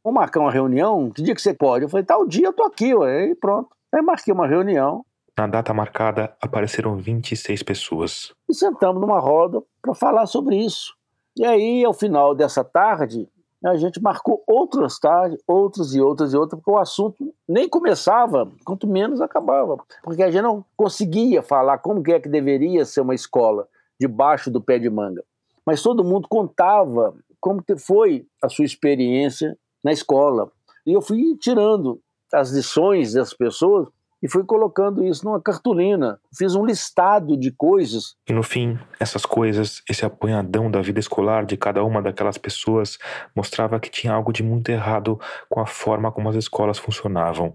Vamos marcar uma reunião? Que dia que você pode? Eu falei, tal dia eu tô aqui, ué. E pronto. Aí marquei uma reunião. Na data marcada, apareceram 26 pessoas. E sentamos numa roda para falar sobre isso. E aí, ao final dessa tarde, a gente marcou outras tardes, outras e outras e outras, porque o assunto nem começava, quanto menos acabava. Porque a gente não conseguia falar como que é que deveria ser uma escola debaixo do pé de manga. Mas todo mundo contava como foi a sua experiência na escola. E eu fui tirando as lições das pessoas e fui colocando isso numa cartolina. Fiz um listado de coisas. E no fim, essas coisas, esse apanhadão da vida escolar de cada uma daquelas pessoas, mostrava que tinha algo de muito errado com a forma como as escolas funcionavam.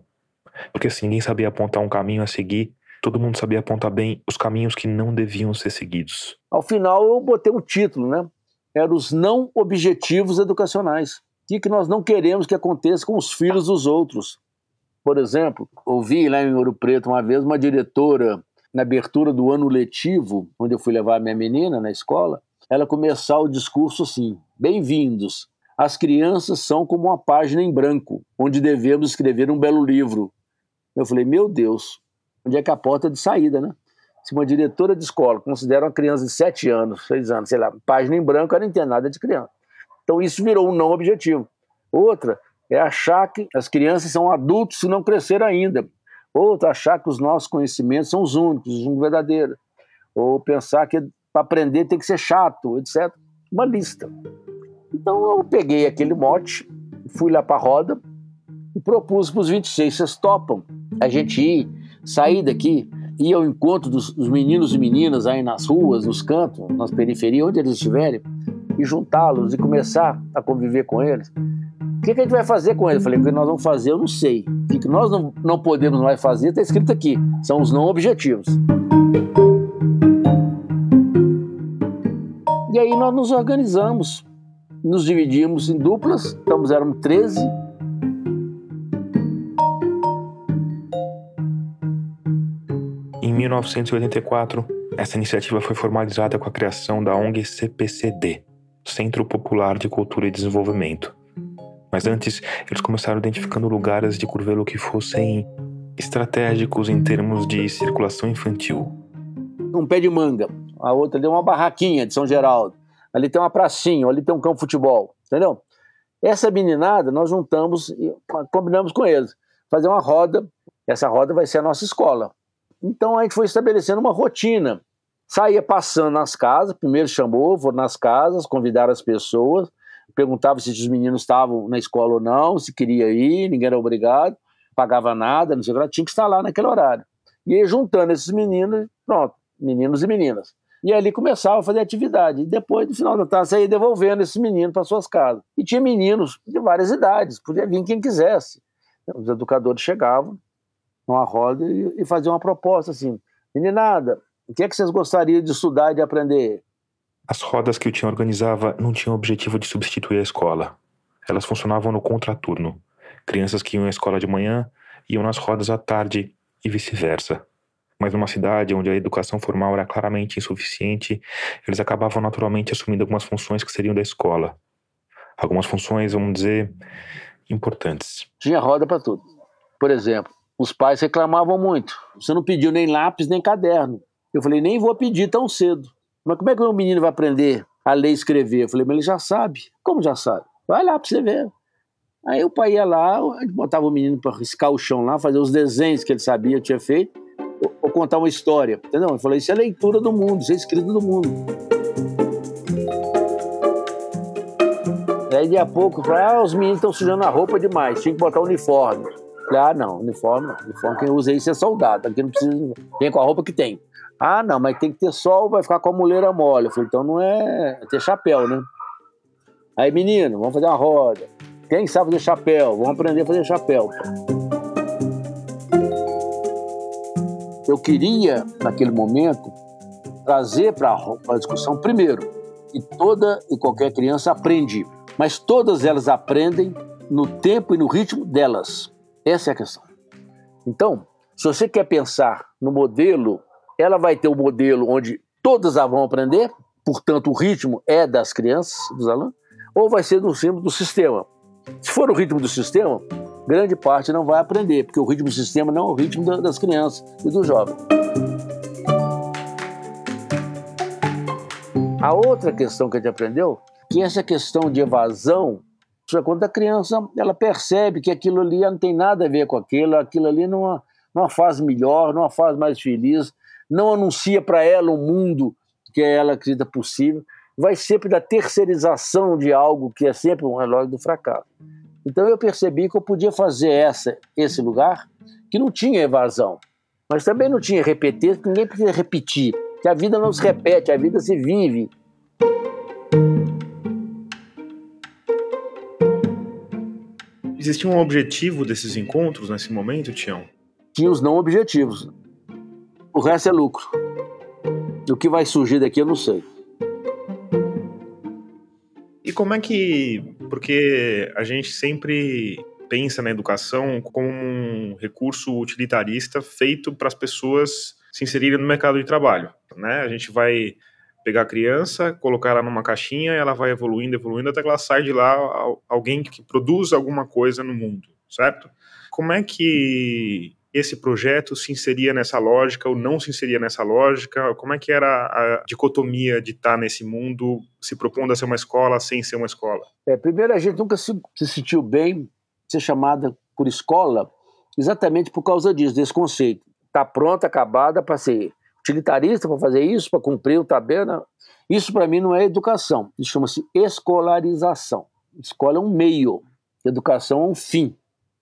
Porque se ninguém sabia apontar um caminho a seguir, todo mundo sabia apontar bem os caminhos que não deviam ser seguidos. Ao final, eu botei um título, né? Era os não objetivos educacionais. O que nós não queremos que aconteça com os filhos dos outros. Por exemplo, ouvi lá em Ouro Preto uma vez uma diretora, na abertura do ano letivo, onde eu fui levar a minha menina na escola, ela começar o discurso assim: Bem-vindos, as crianças são como uma página em branco, onde devemos escrever um belo livro. Eu falei: Meu Deus, onde é que a porta de saída, né? Se uma diretora de escola considera uma criança de 7 anos, 6 anos, sei lá, página em branco, ela não entende nada de criança. Então isso virou um não objetivo. Outra é achar que as crianças são adultos se não cresceram ainda. Outra, achar que os nossos conhecimentos são os únicos, os únicos verdadeiros. Ou pensar que para aprender tem que ser chato, etc. Uma lista. Então eu peguei aquele mote, fui lá para a roda e propus para os 26, vocês topam a gente ir, sair daqui, ir ao encontro dos, dos meninos e meninas aí nas ruas, nos cantos, nas periferias, onde eles estiverem, e juntá-los e começar a conviver com eles. O que, que, a gente vai fazer com eles? Eu falei, o que nós vamos fazer, eu não sei. O que, nós não, não podemos mais fazer está escrito aqui. São os não objetivos. E aí nós nos organizamos, nos dividimos em duplas, estamos eram 13. Em 1984, essa iniciativa foi formalizada com a criação da ONG CPCD, Centro Popular de Cultura e Desenvolvimento. Mas antes, eles começaram identificando lugares de Curvelo que fossem estratégicos em termos de circulação infantil. Um pé de manga, a outra ali é uma barraquinha de São Geraldo, ali tem uma pracinha, ali tem um campo de futebol, entendeu? Essa meninada nós juntamos e combinamos com eles, fazer uma roda, essa roda vai ser a nossa escola. Então a gente foi estabelecendo uma rotina, saía passando nas casas, primeiro chamou, foram nas casas, convidaram as pessoas, perguntava se os meninos estavam na escola ou não, se queria ir, ninguém era obrigado, pagava nada, não sei o que, tinha que estar lá naquele horário. E aí, juntando esses meninos, pronto, meninos e meninas. E ali começava a fazer atividade. E depois, no final da tarde, ia devolvendo esses meninos para suas casas. E tinha meninos de várias idades, podia vir quem quisesse. Os educadores chegavam numa roda e, e faziam uma proposta assim: meninada, o que é que vocês gostariam de estudar e de aprender? As rodas que o Tião organizava não tinham o objetivo de substituir a escola. Elas funcionavam no contraturno. Crianças que iam à escola de manhã iam nas rodas à tarde e vice-versa. Mas numa cidade onde a educação formal era claramente insuficiente, eles acabavam naturalmente assumindo algumas funções que seriam da escola. Algumas funções, vamos dizer, importantes. Tinha roda para tudo. Por exemplo, os pais reclamavam muito. Você não pediu nem lápis nem caderno. Eu falei, nem vou pedir tão cedo. Mas como é que o menino vai aprender a ler e escrever? Eu falei, mas ele já sabe. Como já sabe? Vai lá para você ver. Aí o pai ia lá, botava o menino para riscar o chão lá, fazer os desenhos que ele sabia, tinha feito, ou, ou contar uma história, entendeu? Eu falei, isso é leitura do mundo, isso é escrito do mundo. Aí, de a pouco, falei, ah, os meninos estão sujando a roupa demais, tinha que botar uniforme. Falei, ah, não, uniforme não. Uniforme quem usa isso é soldado, aqui não precisa, vem com a roupa que tem. Ah, não, mas tem que ter sol, vai ficar com a mulher mole. Eu falei, então não é, é ter chapéu, né? Aí, menino, vamos fazer uma roda. Quem sabe fazer chapéu? Vamos aprender a fazer chapéu. Eu queria, naquele momento, trazer para a discussão, primeiro, que toda e qualquer criança aprende, mas todas elas aprendem no tempo e no ritmo delas. Essa é a questão. Então, se você quer pensar no modelo ela vai ter o um modelo onde todas vão aprender, portanto o ritmo é das crianças, dos alunos, ou vai ser do ritmo do sistema. Se for o ritmo do sistema, grande parte não vai aprender, porque o ritmo do sistema não é o ritmo das crianças e dos jovens. A outra questão que a gente aprendeu, que essa questão de evasão, é quando a criança ela percebe que aquilo ali não tem nada a ver com aquilo, aquilo ali não, a faz melhor, não a faz mais feliz, não anuncia para ela um mundo que ela acredita possível, vai sempre da terceirização de algo que é sempre um relógio do fracasso. Então eu percebi que eu podia fazer essa, esse lugar que não tinha evasão, mas também não tinha repetir, porque ninguém precisa repetir, que a vida não se repete, a vida se vive. Existia um objetivo desses encontros nesse momento, Tião? Tinha os não objetivos. O resto é lucro. O que vai surgir daqui eu não sei. E como é que. Porque a gente sempre pensa na educação como um recurso utilitarista feito para as pessoas se inserirem no mercado de trabalho. Né? A gente vai pegar a criança, colocar ela numa caixinha, ela vai evoluindo, evoluindo, até que ela sai de lá alguém que produz alguma coisa no mundo, certo? Como é que esse projeto se inseria nessa lógica ou não se inseria nessa lógica? Como é que era a dicotomia de estar nesse mundo se propondo a ser uma escola sem ser uma escola? É, primeiro, a gente nunca se, se sentiu bem ser chamada por escola exatamente por causa disso, desse conceito. Está pronta, acabada para ser utilitarista, para fazer isso, para cumprir o tabela. Isso para mim não é educação, isso chama-se escolarização. Escola é um meio, educação é um fim.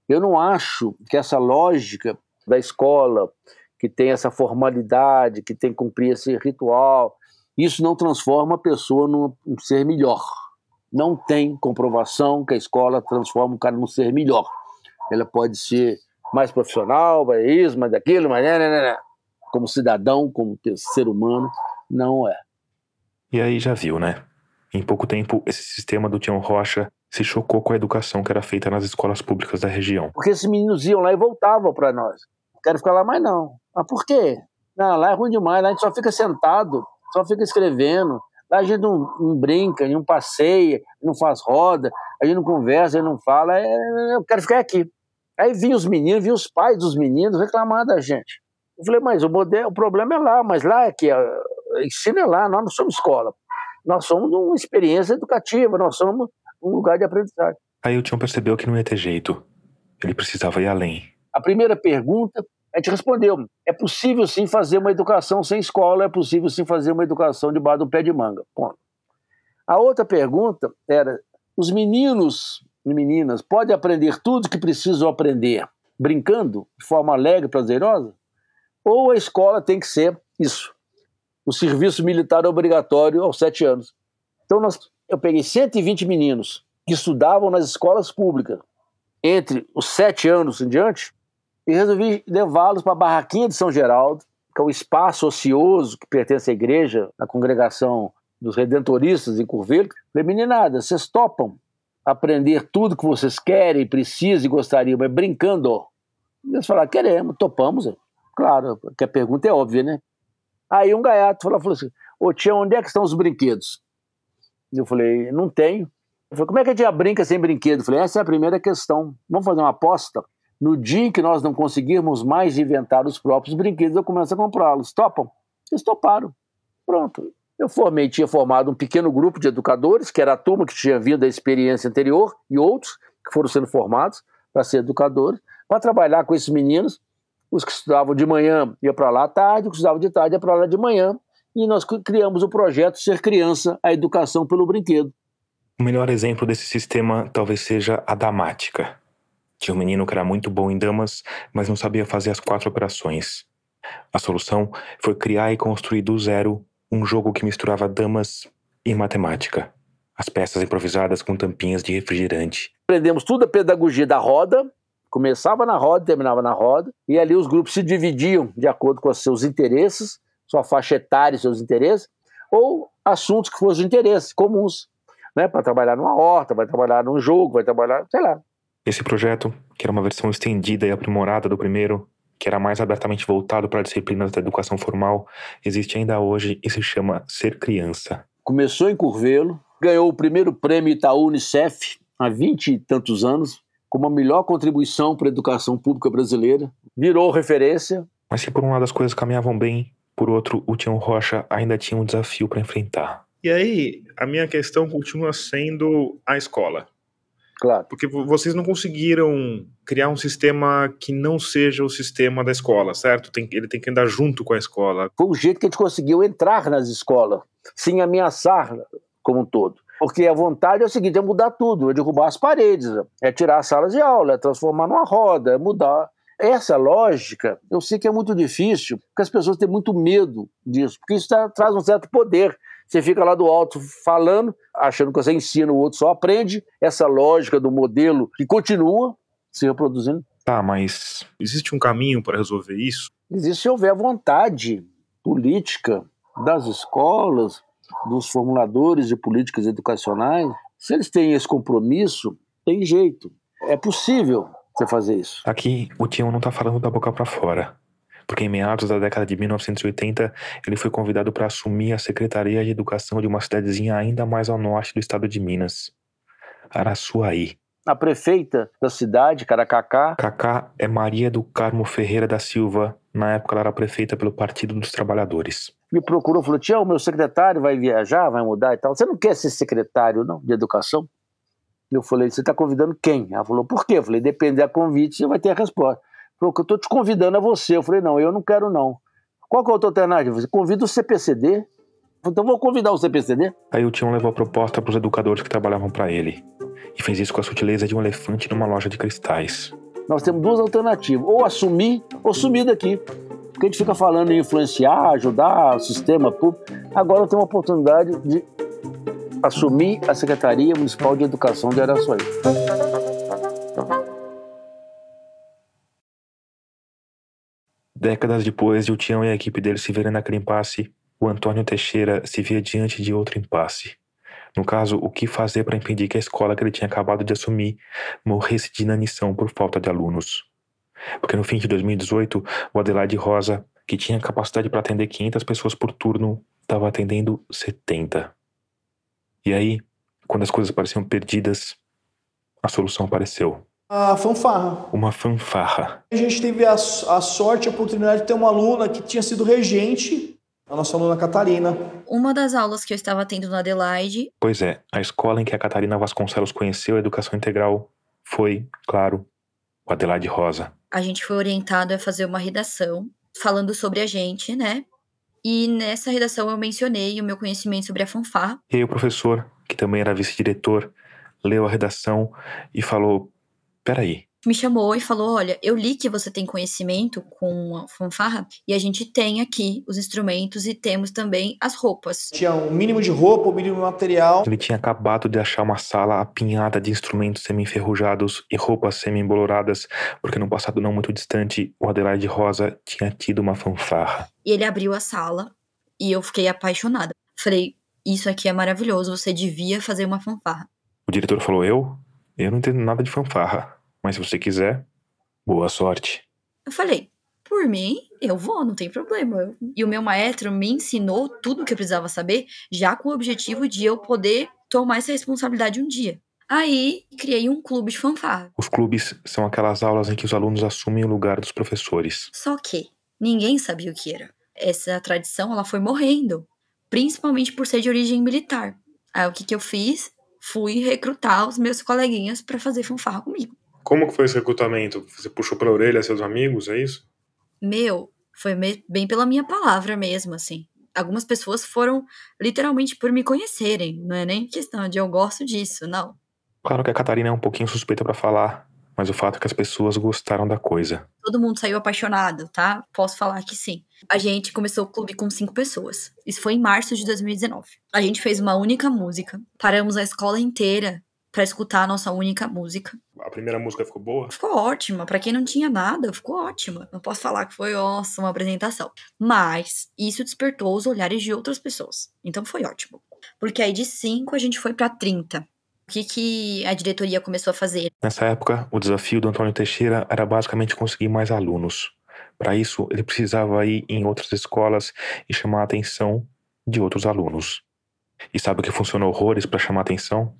Eu não acho que essa lógica da escola, que tem essa formalidade, que tem que cumprir esse ritual, isso não transforma a pessoa num, ser melhor. Não tem comprovação que a escola transforma o cara num ser melhor. Ela pode ser mais profissional, mais isso, mais daquilo, mas né, né, né, né. como cidadão, como ser humano, não é. E aí já viu, né? Em pouco tempo, esse sistema do Tião Rocha se chocou com a educação que era feita nas escolas públicas da região. Porque esses meninos iam lá e voltavam para nós. Não quero ficar lá mais não. Mas por quê? Não, lá é ruim demais, lá a gente só fica sentado, só fica escrevendo. Lá a gente não, não brinca, não passeia, não faz roda, a gente não conversa, a gente não fala. É, eu quero ficar aqui. Aí vinham os meninos, vinham os pais dos meninos reclamar da gente. Eu falei, mas o, modelo, o problema é lá, mas lá é que ensino é lá, nós não somos escola. Nós somos uma experiência educativa, nós somos um lugar de aprendizagem. Aí o Tião percebeu que não ia ter jeito. Ele precisava ir além. A primeira pergunta, a gente respondeu: é possível sim fazer uma educação sem escola, é possível sim fazer uma educação debaixo do pé de manga. Ponto. A outra pergunta era: os meninos e meninas podem aprender tudo que precisam aprender brincando, de forma alegre e prazerosa? Ou a escola tem que ser isso? O serviço militar obrigatório aos sete anos. Então nós eu peguei 120 meninos que estudavam nas escolas públicas entre os sete anos em diante e resolvi levá-los para a Barraquinha de São Geraldo, que é o espaço ocioso que pertence à igreja, à congregação dos redentoristas em Curvelho. Falei, meninada, vocês topam aprender tudo que vocês querem, precisam e gostariam, mas brincando. Eles falaram, queremos, topamos. Claro, que a pergunta é óbvia, né? Aí um gaiato falou, falou assim, ô tia, onde é que estão os brinquedos? Eu falei, não tenho. Falou, como é que a gente brinca sem brinquedo? Eu falei, essa é a primeira questão. Vamos fazer uma aposta? No dia em que nós não conseguirmos mais inventar os próprios brinquedos, eu começo a comprá-los. Topam? Eles toparam. Pronto. Eu formei, tinha formado um pequeno grupo de educadores, que era a turma que tinha vindo da experiência anterior, e outros que foram sendo formados para ser educadores, para trabalhar com esses meninos. Os que estudavam de manhã ia para lá à tarde, os que estudavam de tarde ia para lá de manhã, e nós criamos o projeto Ser Criança, a Educação pelo Brinquedo. O melhor exemplo desse sistema talvez seja a damática. Tinha um menino que era muito bom em damas, mas não sabia fazer as quatro operações. A solução foi criar e construir do zero um jogo que misturava damas e matemática. As peças improvisadas com tampinhas de refrigerante. Aprendemos tudo a pedagogia da roda, começava na roda, terminava na roda, e ali os grupos se dividiam de acordo com os seus interesses sua faixa etária e seus interesses, ou assuntos que fossem de interesse, comuns, né? Para trabalhar numa horta, vai trabalhar num jogo, vai trabalhar, sei lá. Esse projeto, que era uma versão estendida e aprimorada do primeiro, que era mais abertamente voltado para disciplinas da educação formal, existe ainda hoje e se chama Ser Criança. Começou em Curvelo, ganhou o primeiro prêmio Itaú Unicef há vinte e tantos anos, como a melhor contribuição para a educação pública brasileira, virou referência. Mas se por um lado as coisas caminhavam bem, por outro, o Tião Rocha ainda tinha um desafio para enfrentar. E aí, a minha questão continua sendo a escola. Claro. Porque vocês não conseguiram criar um sistema que não seja o sistema da escola, certo? Tem, ele tem que andar junto com a escola. Foi o jeito que a gente conseguiu entrar nas escolas, sem ameaçar como um todo. Porque a vontade é o seguinte: é mudar tudo, é derrubar as paredes, é tirar as salas de aula, é transformar numa roda, é mudar essa lógica, eu sei que é muito difícil, porque as pessoas têm muito medo disso, porque isso tá, traz um certo poder. Você fica lá do alto falando, achando que você ensina, o outro só aprende. Essa lógica do modelo que continua se reproduzindo. Tá, mas existe um caminho para resolver isso? Existe se houver vontade política das escolas, dos formuladores de políticas educacionais. Se eles têm esse compromisso, tem jeito. é possível você fazer isso. Aqui, o Tião não tá falando da boca para fora. Porque em meados da década de 1980, ele foi convidado para assumir a Secretaria de Educação de uma cidadezinha ainda mais ao norte do estado de Minas, Araçuaí. A prefeita da cidade, Caracacá, Cacá é Maria do Carmo Ferreira da Silva. Na época, ela era prefeita pelo Partido dos Trabalhadores. me procurou falou: Tião, meu secretário vai viajar, vai mudar e tal. Você não quer ser secretário, não, de educação? Eu falei: Você está convidando quem? Ela falou: Por quê? Eu falei: Depende da convite, você vai ter a resposta. Falou: que Eu estou te convidando a você. Eu falei: Não, eu não quero, não. Qual que é a outra alternativa? Você convida o CPCD. Então vou convidar o CPCD. Aí o Tião levou a proposta para os educadores que trabalhavam para ele. E fez isso com a sutileza de um elefante numa loja de cristais. Nós temos duas alternativas: ou assumir ou sumir daqui. Porque a gente fica falando em influenciar, ajudar o sistema público. Agora eu tenho uma oportunidade de assumir a Secretaria Municipal de Educação de Araçuaí. Décadas depois de o Tião e a equipe dele se verem naquele impasse, o Antônio Teixeira se via diante de outro impasse. No caso, o que fazer para impedir que a escola que ele tinha acabado de assumir morresse de inanição por falta de alunos. Porque no fim de 2018, o Adelaide Rosa, que tinha capacidade para atender 500 pessoas por turno, estava atendendo 70. E aí, quando as coisas pareciam perdidas, a solução apareceu. A fanfarra. Uma fanfarra. A gente teve a, a sorte, a oportunidade de ter uma aluna que tinha sido regente, a nossa aluna Catarina. Uma das aulas que eu estava tendo na Adelaide, Pois é, a escola em que a Catarina Vasconcelos conheceu a educação integral foi, claro, o Adelaide Rosa. a gente foi orientado a fazer uma redação falando sobre a gente, né? E nessa redação eu mencionei o meu conhecimento sobre a fanfarra. E aí o professor, que também era vice-diretor, leu a redação e falou: Peraí, Me chamou e falou: Olha, eu li que você tem conhecimento com a fanfarra e a gente tem aqui os instrumentos e temos também as roupas. Tinha um mínimo de roupa, um mínimo de material. ele tinha acabado de achar uma sala apinhada de instrumentos semi-enferrujados e roupas semi-emboloradas, porque no passado não muito distante, o Adelaide Rosa tinha tido uma fanfarra. E ele abriu a sala e eu fiquei apaixonada. Falei: Isso aqui é maravilhoso, você devia fazer uma fanfarra. O diretor falou: Eu? Eu não entendo nada de fanfarra, mas se você quiser, boa sorte. Eu falei, por mim, eu vou, não tem problema. E o meu maestro me ensinou tudo o que eu precisava saber, já com o objetivo de eu poder tomar essa responsabilidade um dia. Aí, criei um clube de fanfarra. Os clubes são aquelas aulas em que os alunos assumem o lugar dos professores. Só que ninguém sabia o que era. Essa tradição, ela foi morrendo, principalmente por ser de origem militar. Aí, o que que eu fiz? Fui recrutar os meus coleguinhas para fazer fanfarra comigo. Como que foi esse recrutamento? Você puxou pela orelha seus amigos, é isso? Meu, foi me- bem pela minha palavra mesmo, assim. Algumas pessoas foram literalmente por me conhecerem. Não é nem questão de eu gosto disso, não. Claro que a Catarina é um pouquinho suspeita pra falar, mas o fato é que as pessoas gostaram da coisa. Todo mundo saiu apaixonado, tá? Posso falar que sim. A gente começou o clube com cinco pessoas. Isso foi em março de 2019. A gente fez uma única música. Paramos a escola inteira pra escutar a nossa única música. A primeira música ficou boa? Ficou ótima. Pra quem não tinha nada, ficou ótima. Não posso falar que foi, nossa, uma apresentação. Mas isso despertou os olhares de outras pessoas. Então foi ótimo. Porque aí de 5 a gente foi pra 30. O que, que a diretoria começou a fazer? Nessa época, o desafio do Antônio Teixeira era basicamente conseguir mais alunos. Para isso, ele precisava ir em outras escolas e chamar a atenção de outros alunos. E sabe o que funcionou horrores para chamar a atenção?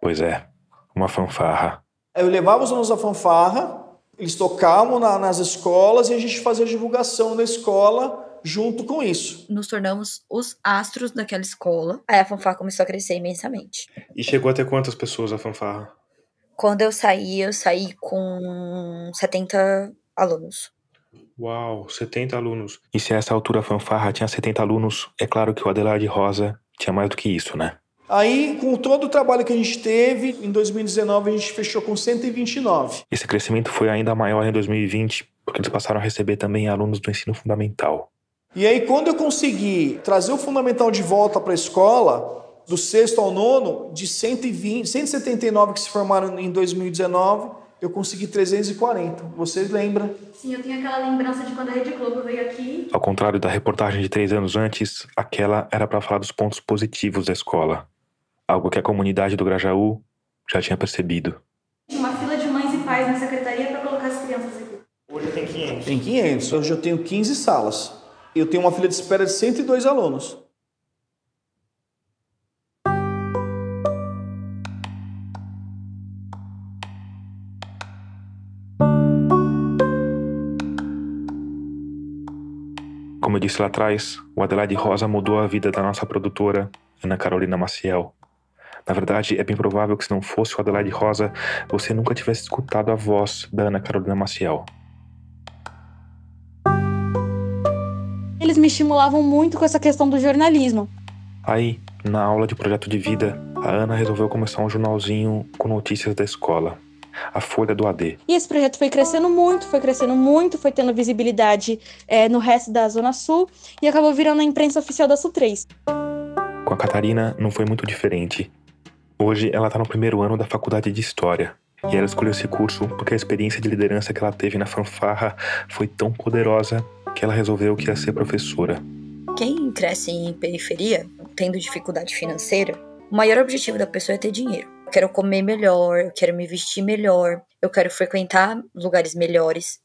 Pois é, uma fanfarra. Eu levava os alunos da fanfarra, eles tocavam na- nas escolas e a gente fazia a divulgação da escola junto com isso. Nos tornamos os astros daquela escola. Aí a fanfarra começou a crescer imensamente. E chegou até quantas pessoas a fanfarra? Quando eu saí, eu saí com 70 alunos. Uau, 70 alunos. E se a essa altura a fanfarra tinha 70 alunos, é claro que o Adelaide Rosa tinha mais do que isso, né? Aí, com todo o trabalho que a gente teve, em 2019 a gente fechou com 129. Esse crescimento foi ainda maior em 2020, porque eles passaram a receber também alunos do ensino fundamental. E aí, quando eu consegui trazer o fundamental de volta para a escola, do sexto ao nono, de 120, 179 que se formaram em 2019, eu consegui 340. Vocês lembram? Sim, eu tenho aquela lembrança de quando a Rede Globo veio aqui. Ao contrário da reportagem de três anos antes, aquela era para falar dos pontos positivos da escola. Algo que a comunidade do Grajaú já tinha percebido. Tinha uma fila faz na secretaria para colocar as crianças aqui? Hoje tem 500. Tem 500. Hoje eu tenho 15 salas. Eu tenho uma fila de espera de 102 alunos. Como eu disse lá atrás, o Adelaide Rosa mudou a vida da nossa produtora, Ana Carolina Maciel. Na verdade, é bem provável que se não fosse o Adelaide Rosa, você nunca tivesse escutado a voz da Ana Carolina Maciel. Eles me estimulavam muito com essa questão do jornalismo. Aí, na aula de projeto de vida, a Ana resolveu começar um jornalzinho com notícias da escola. A Folha do AD. E esse projeto foi crescendo muito, foi crescendo muito, foi tendo visibilidade é, no resto da Zona Sul e acabou virando a imprensa oficial da Sul 3. Com a Catarina não foi muito diferente. Hoje ela está no primeiro ano da faculdade de História. E ela escolheu esse curso porque a experiência de liderança que ela teve na fanfarra foi tão poderosa que ela resolveu que ia ser professora. Quem cresce em periferia, tendo dificuldade financeira, o maior objetivo da pessoa é ter dinheiro. Eu quero comer melhor, eu quero me vestir melhor, eu quero frequentar lugares melhores.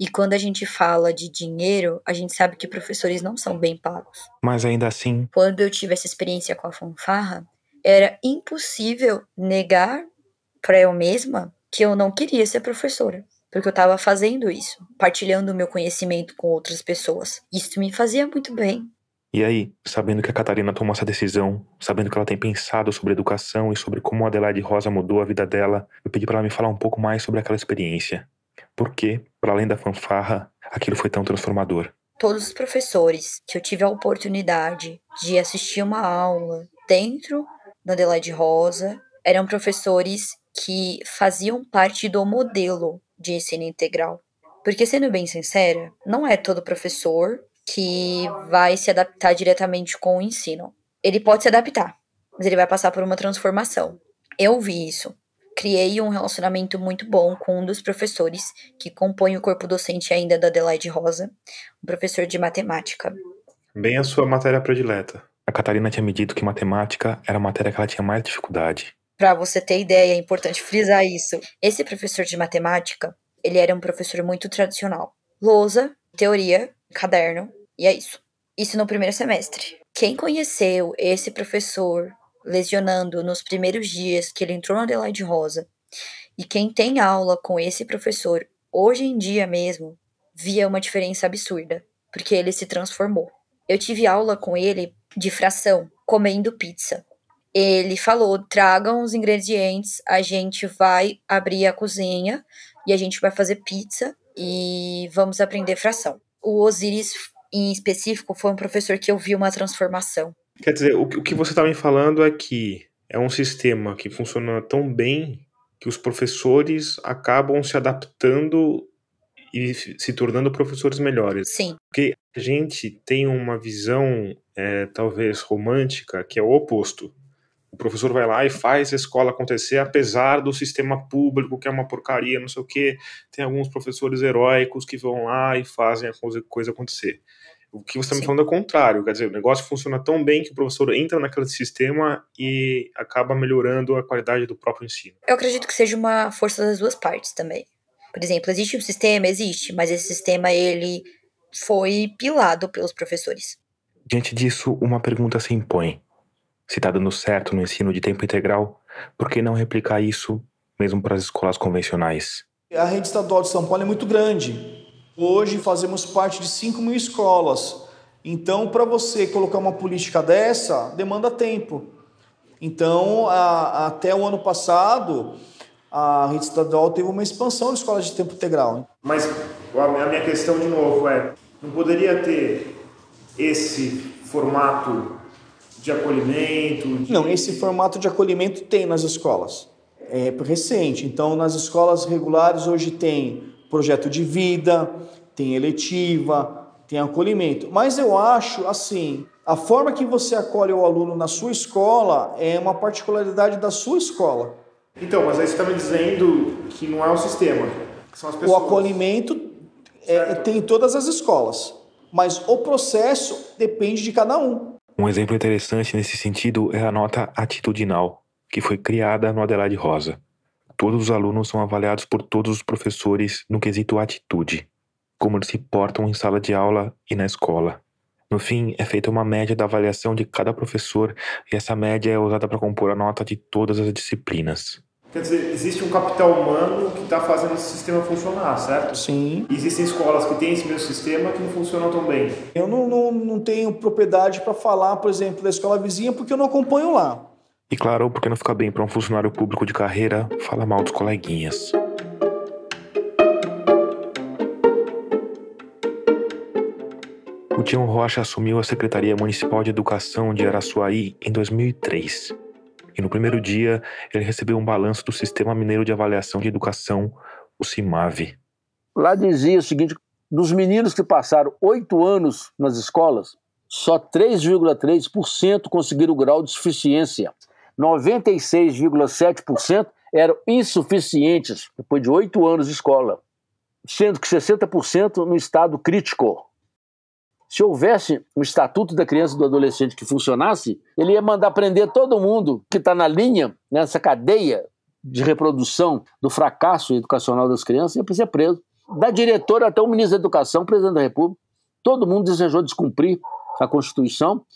E quando a gente fala de dinheiro, a gente sabe que professores não são bem pagos. Mas ainda assim, Quando eu tive essa experiência com a fanfarra, era impossível negar para eu mesma que eu não queria ser professora. Porque eu estava fazendo isso, partilhando o meu conhecimento com outras pessoas. Isso me fazia muito bem. E aí, sabendo que a Catarina tomou essa decisão, sabendo que ela tem pensado sobre educação e sobre como a Adelaide Rosa mudou a vida dela, eu pedi para ela me falar um pouco mais sobre aquela experiência. Por que, para além da fanfarra, aquilo foi tão transformador? Todos os professores que eu tive a oportunidade de assistir uma aula dentro da Adelaide Rosa eram professores que faziam parte do modelo de ensino integral. Porque, sendo bem sincera, não é todo professor que vai se adaptar diretamente com o ensino. Ele pode se adaptar, mas ele vai passar por uma transformação. Eu vi isso. Criei um relacionamento muito bom com um dos professores que compõe o corpo docente ainda da Adelaide Rosa, um professor de matemática. Bem a sua matéria predileta. A Catarina tinha me dito que matemática era a matéria que ela tinha mais dificuldade. Para você ter ideia, é importante frisar isso. Esse professor de matemática, ele era um professor muito tradicional. Lousa, teoria, caderno, e é isso. Isso no primeiro semestre. Quem conheceu esse professor lesionando nos primeiros dias que ele entrou na Adelaide Rosa, e quem tem aula com esse professor hoje em dia mesmo, via uma diferença absurda, porque ele se transformou. Eu tive aula com ele de fração, comendo pizza. Ele falou: tragam os ingredientes, a gente vai abrir a cozinha e a gente vai fazer pizza e vamos aprender fração. O Osiris, em específico, foi um professor que eu vi uma transformação. Quer dizer, o que o que você está me falando é que é um sistema que funciona tão bem que os professores acabam se adaptando e se tornando professores melhores. Sim, Porque a gente tem uma visão, é, talvez romântica, que é o oposto. O professor vai lá e faz a escola acontecer, apesar do sistema público, que é uma porcaria, não sei o quê. Tem alguns professores heróicos que vão lá e fazem a coisa, coisa acontecer. O que você está me falando é o contrário, quer dizer, o negócio funciona tão bem que o professor entra naquele sistema e acaba melhorando a qualidade do próprio ensino. eu acredito que seja uma força das duas partes também. Por exemplo, existe um sistema, existe, mas esse sistema ele foi pilado pelos professores. Diante disso, uma pergunta se impõe. Se está dando certo no ensino de tempo integral, por que não replicar isso mesmo para as escolas convencionais? A rede estadual de São Paulo é muito grande. Hoje fazemos parte de 5 mil escolas. Então, para você colocar uma política dessa, demanda tempo. Então, a- até o ano passado, a rede estadual teve uma expansão de escolas de tempo integral. Mas a minha questão de novo é, não poderia ter esse formato de acolhimento? Não, esse formato de acolhimento tem nas escolas. É recente. Então, nas escolas regulares hoje tem projeto de vida, tem eletiva, tem acolhimento. Mas eu acho assim, a forma que você acolhe o aluno na sua escola é uma particularidade da sua escola. Então, mas aí você está me dizendo que não é o sistema, são as O acolhimento é, tem em todas as escolas, mas o processo depende de cada um. Um exemplo interessante nesse sentido é a nota atitudinal, que foi criada no Adelaide Rosa. todos os alunos são avaliados por todos os professores no quesito atitude, como eles se portam em sala de aula e na escola. No fim, é feita uma média da avaliação de cada professor e essa média é usada para compor a nota de todas as disciplinas. Quer dizer, existe um capital humano que está fazendo esse sistema funcionar, certo? Sim. Existem escolas que têm esse mesmo sistema que não funcionam tão bem. Eu não, não, não tenho propriedade para falar, por exemplo, da escola vizinha porque eu não acompanho lá. E claro, porque não fica bem para um funcionário público de carreira falar mal dos coleguinhas. O Tião Rocha assumiu a Secretaria Municipal de Educação de Araçuaí em 2003. E no primeiro dia, ele recebeu um balanço do Sistema Mineiro de Avaliação de Educação, o CIMAV. Lá dizia o seguinte: dos meninos que passaram oito anos nas escolas, só 3,3% conseguiram o grau de suficiência. 96,7% eram insuficientes depois de oito anos de escola, sendo que 60% no estado crítico. Se houvesse um estatuto da criança e do adolescente que funcionasse, ele ia mandar prender todo mundo que está na linha, nessa cadeia de reprodução do fracasso educacional das crianças, ia ser preso. Da diretora até o ministro da Educação, presidente da República, todo mundo desejou descumprir a Constituição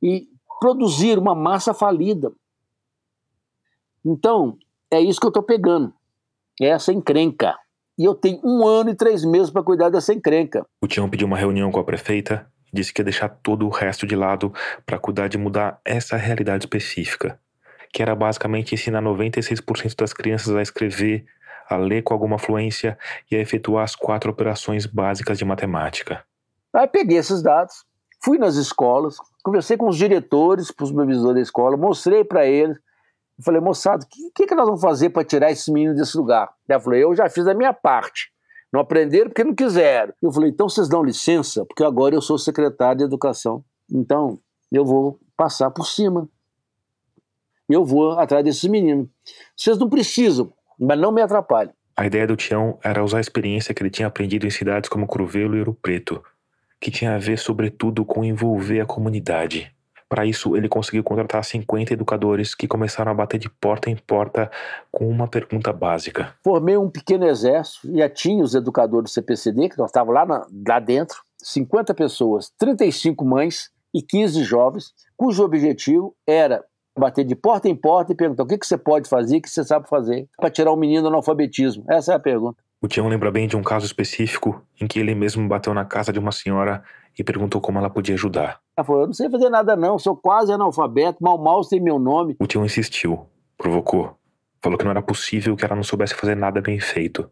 e produzir uma massa falida. Então, é isso que eu estou pegando. É essa encrenca. E eu tenho um ano e três meses para cuidar dessa encrenca. O Tião pediu uma reunião com a prefeita e disse que ia deixar todo o resto de lado para cuidar de mudar essa realidade específica, que era basicamente ensinar 96% das crianças a escrever, a ler com alguma fluência e a efetuar as quatro operações básicas de matemática. Aí peguei esses dados, fui nas escolas, conversei com os diretores, com os supervisores da escola, mostrei para eles. Eu falei, moçada, o que, que nós vamos fazer para tirar esse menino desse lugar? Ela falou, eu já fiz a minha parte. Não aprenderam porque não quiseram. Eu falei, então vocês dão licença, porque agora eu sou secretário de educação. Então, eu vou passar por cima. Eu vou atrás desses meninos. Vocês não precisam, mas não me atrapalhem. A ideia do Tião era usar a experiência que ele tinha aprendido em cidades como Cruvelo e Ouro Preto, que tinha a ver, sobretudo, com envolver a comunidade. Para isso, ele conseguiu contratar 50 educadores que começaram a bater de porta em porta com uma pergunta básica. Formei um pequeno exército, já tinha os educadores do CPCD, que nós estávamos lá, na, lá dentro, 50 pessoas, 35 mães e 15 jovens, cujo objetivo era bater de porta em porta e perguntar o que, que você pode fazer, o que você sabe fazer, para tirar o menino do analfabetismo. Essa é a pergunta. O Tião lembra bem de um caso específico em que ele mesmo bateu na casa de uma senhora e perguntou como ela podia ajudar. Ela falou: Eu não sei fazer nada, não, sou quase analfabeto, mal mal sei meu nome. O Tião insistiu, provocou. Falou que não era possível que ela não soubesse fazer nada bem feito.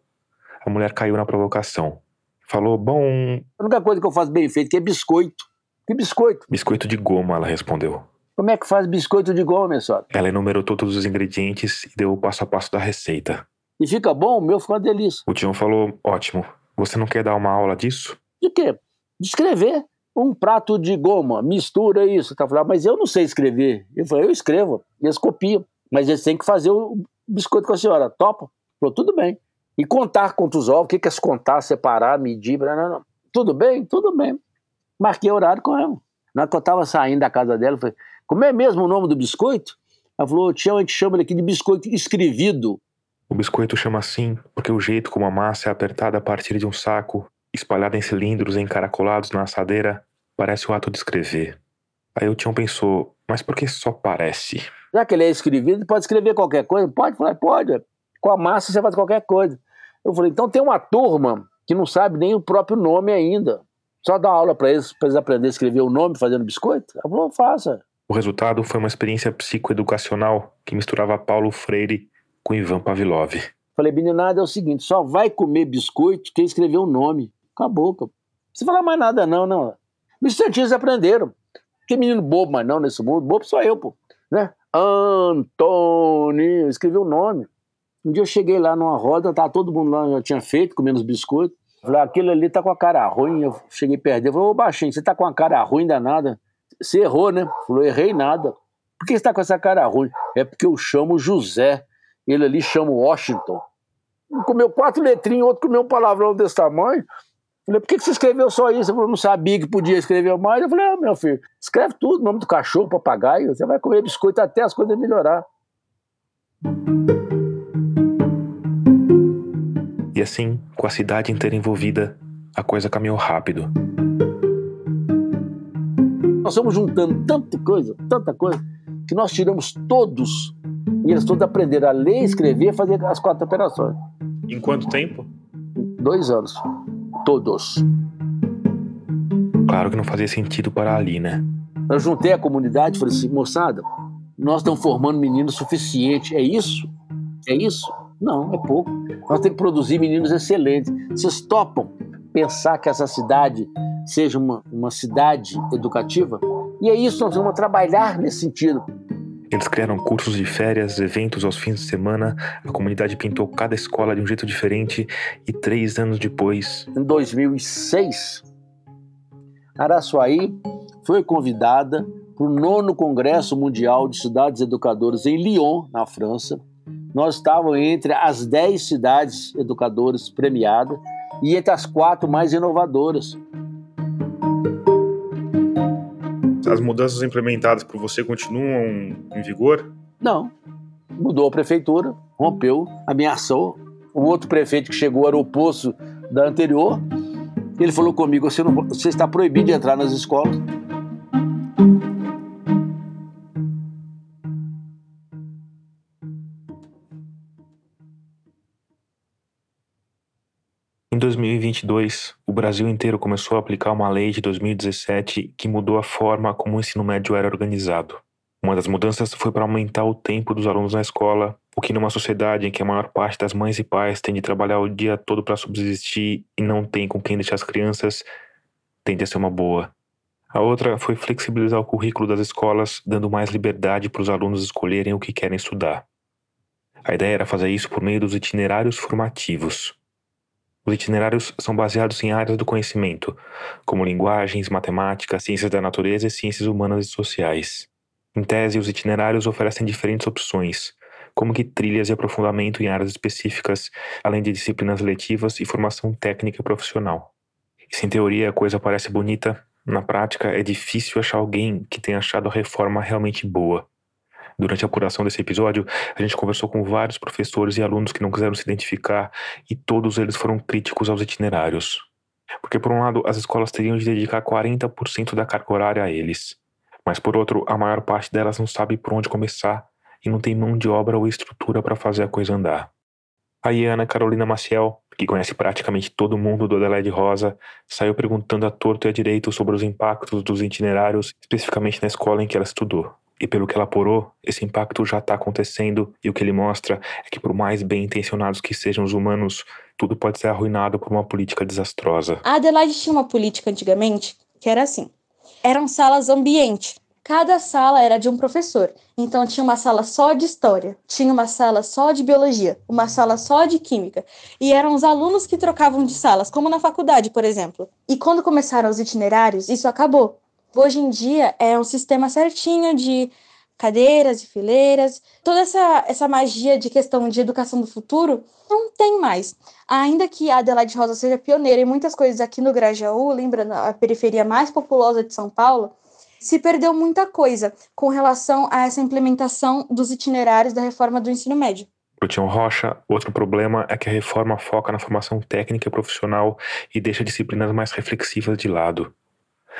A mulher caiu na provocação. Falou: Bom. A única coisa que eu faço bem feito é biscoito. Que biscoito? Biscoito de goma, ela respondeu. Como é que faz biscoito de goma, minha senhora? Ela enumerou todos os ingredientes e deu o passo a passo da receita. E fica bom? O meu fica uma delícia. O Tião falou: Ótimo. Você não quer dar uma aula disso? De quê? De escrever. Um prato de goma, mistura isso. Tá falando, mas eu não sei escrever. Eu falei, eu escrevo, eles copiam. Mas eles têm que fazer o biscoito com a senhora. Topa? Falou, tudo bem. E contar quantos ovos, o que, que é se contar, separar, medir, não, não, não. Tudo bem? Tudo bem. Marquei horário com ela. Na hora que eu tava saindo da casa dela, eu falei, como é mesmo o nome do biscoito? Ela falou, Tião, a gente chama ele aqui de biscoito escrevido. O biscoito chama assim porque o jeito como a massa é apertada a partir de um saco espalhada em cilindros encaracolados na assadeira, parece o ato de escrever. Aí o Tião pensou, mas por que só parece? Já que ele é escrevido, pode escrever qualquer coisa? Pode? Falei, pode. Com a massa você faz qualquer coisa. Eu falei, então tem uma turma que não sabe nem o próprio nome ainda. Só dá aula para eles, para eles aprenderem a escrever o nome fazendo biscoito? Ela falou, faça. O resultado foi uma experiência psicoeducacional que misturava Paulo Freire com Ivan Pavlov. Falei, meninada, é o seguinte, só vai comer biscoito quem escreveu o nome. Acabou. Não precisa falar mais nada, não, não. No instantinho eles aprenderam. Que menino bobo, mas não nesse mundo. Bobo sou eu, pô. Né? Antônio. Escrevi o nome. Um dia eu cheguei lá numa roda, tava todo mundo lá, já tinha feito, comendo os biscoitos. Falei, aquele ali tá com a cara ruim. Eu cheguei perto dele. Falei, ô baixinho, você tá com a cara ruim danada. Você errou, né? Falou, errei nada. Por que você tá com essa cara ruim? É porque eu chamo José. Ele ali chama Washington. Um comeu quatro letrinhas, outro comeu um palavrão desse tamanho. Falei, por que você escreveu só isso? Eu não sabia que podia escrever mais. Eu falei, ah, meu filho, escreve tudo, nome do cachorro, papagaio. Você vai comer biscoito até as coisas melhorar. E assim, com a cidade inteira envolvida, a coisa caminhou rápido. Nós fomos juntando tanta coisa, tanta coisa, que nós tiramos todos, e eles todos aprenderam a ler, escrever e fazer as quatro operações. Em quanto tempo? Dois anos. Todos. Claro que não fazia sentido parar ali, né? Eu juntei a comunidade e falei assim, moçada, nós estamos formando meninos suficiente. É isso? É isso? Não, é pouco. Nós temos que produzir meninos excelentes. Vocês topam pensar que essa cidade seja uma, uma cidade educativa? E é isso, nós vamos trabalhar nesse sentido. Eles criaram cursos de férias, eventos aos fins de semana, a comunidade pintou cada escola de um jeito diferente e três anos depois. Em 2006, Araçuaí foi convidada para o nono Congresso Mundial de Cidades Educadoras em Lyon, na França. Nós estávamos entre as dez cidades educadoras premiadas e entre as quatro mais inovadoras. As mudanças implementadas por você continuam em vigor? Não. Mudou a prefeitura, rompeu, ameaçou. O outro prefeito que chegou era o oposto da anterior. Ele falou comigo: você, não, você está proibido de entrar nas escolas. 2022, o Brasil inteiro começou a aplicar uma lei de 2017 que mudou a forma como o ensino médio era organizado. Uma das mudanças foi para aumentar o tempo dos alunos na escola, o que numa sociedade em que a maior parte das mães e pais tem de trabalhar o dia todo para subsistir e não tem com quem deixar as crianças, tende a ser uma boa. A outra foi flexibilizar o currículo das escolas, dando mais liberdade para os alunos escolherem o que querem estudar. A ideia era fazer isso por meio dos itinerários formativos. Os itinerários são baseados em áreas do conhecimento, como linguagens, matemática, ciências da natureza e ciências humanas e sociais. Em tese, os itinerários oferecem diferentes opções, como que trilhas e aprofundamento em áreas específicas, além de disciplinas letivas e formação técnica e profissional. E se em teoria a coisa parece bonita, na prática é difícil achar alguém que tenha achado a reforma realmente boa. Durante a apuração desse episódio, a gente conversou com vários professores e alunos que não quiseram se identificar e todos eles foram críticos aos itinerários. Porque, por um lado, as escolas teriam de dedicar 40% da carga horária a eles, mas, por outro, a maior parte delas não sabe por onde começar e não tem mão de obra ou estrutura para fazer a coisa andar. Aí Ana Carolina Maciel, que conhece praticamente todo mundo do Adelaide Rosa, saiu perguntando a torto e a direito sobre os impactos dos itinerários, especificamente na escola em que ela estudou. E pelo que ela apurou, esse impacto já está acontecendo e o que ele mostra é que, por mais bem intencionados que sejam os humanos, tudo pode ser arruinado por uma política desastrosa. A Adelaide tinha uma política antigamente que era assim: eram salas ambiente. Cada sala era de um professor. Então tinha uma sala só de história, tinha uma sala só de biologia, uma sala só de química. E eram os alunos que trocavam de salas, como na faculdade, por exemplo. E quando começaram os itinerários, isso acabou. Hoje em dia é um sistema certinho de cadeiras e fileiras. Toda essa, essa magia de questão de educação do futuro não tem mais. Ainda que a Adelaide Rosa seja pioneira em muitas coisas aqui no Grajaú, lembrando a periferia mais populosa de São Paulo, se perdeu muita coisa com relação a essa implementação dos itinerários da reforma do ensino médio. Tião Rocha, outro problema é que a reforma foca na formação técnica e profissional e deixa disciplinas mais reflexivas de lado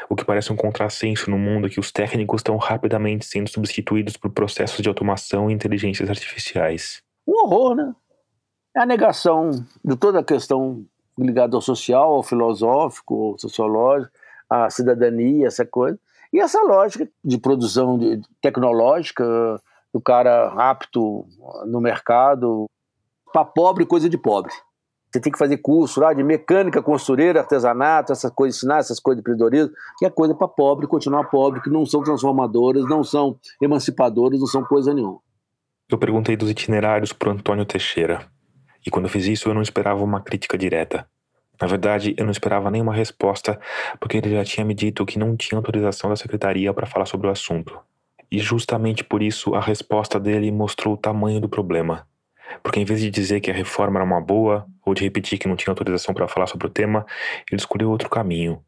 o que parece um contrassenso no mundo que os técnicos estão rapidamente sendo substituídos por processos de automação e inteligências artificiais. Um horror, né? É a negação de toda a questão ligada ao social, ao filosófico, ao sociológico, à cidadania, essa coisa. E essa lógica de produção tecnológica, do cara apto no mercado, para pobre, coisa de pobre. Você tem que fazer curso lá de mecânica, costureira, artesanato, essas coisas, ensinar essas coisas de empreendedorismo, que é coisa para pobre, continuar pobre, que não são transformadoras, não são emancipadoras, não são coisa nenhuma. Eu perguntei dos itinerários para Antônio Teixeira. E quando eu fiz isso, eu não esperava uma crítica direta. Na verdade, eu não esperava nenhuma resposta, porque ele já tinha me dito que não tinha autorização da secretaria para falar sobre o assunto. E justamente por isso, a resposta dele mostrou o tamanho do problema. Porque em vez de dizer que a reforma era uma boa, ou de repetir que não tinha autorização para falar sobre o tema, ele escolheu outro caminho.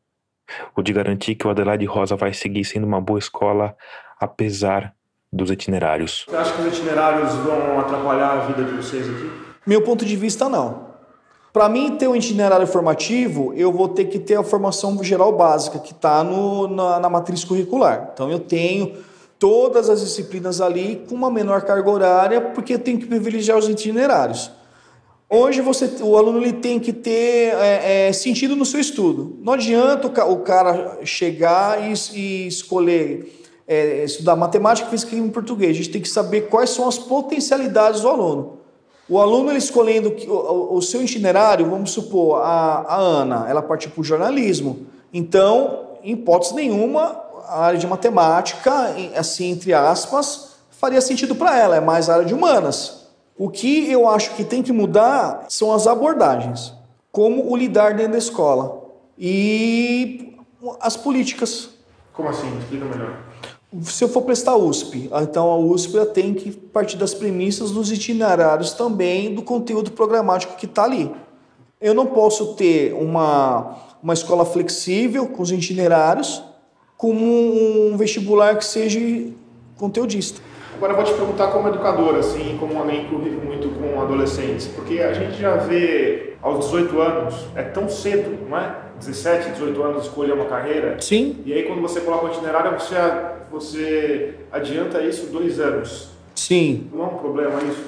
O de garantir que o Adelaide Rosa vai seguir sendo uma boa escola, apesar dos itinerários. Você acha que os itinerários vão atrapalhar a vida de vocês aqui? Meu ponto de vista, não. Para mim ter um itinerário formativo, eu vou ter que ter a formação geral básica, que está na, na matriz curricular. Então eu tenho todas as disciplinas ali com uma menor carga horária, porque tenho que privilegiar os itinerários. Hoje você, o aluno ele tem que ter é, é, sentido no seu estudo. Não adianta o, cara chegar e, e escolher é, estudar matemática, física e português. A gente tem que saber quais são as potencialidades do aluno. O aluno ele escolhendo o, o seu itinerário, vamos supor, a, a Ana, ela partiu para o jornalismo. Então, em hipótese nenhuma, a área de matemática, assim, entre aspas, faria sentido para ela, é mais a área de humanas. O que eu acho que tem que mudar são as abordagens, como o lidar dentro da escola e as políticas. Como assim? Explica melhor. Se eu for prestar USP, então a USP tem que partir das premissas dos itinerários também do conteúdo programático que está ali. Eu não posso ter uma, uma escola flexível com os itinerários como um vestibular que seja conteudista. Agora eu vou te perguntar como educador, assim, como alguém que convive muito com adolescentes, porque a gente já vê aos 18 anos, é tão cedo, não é? 17, 18 anos escolher uma carreira. Sim. E aí quando você coloca o itinerário, você, você adianta isso dois anos. Sim. Não é um problema isso?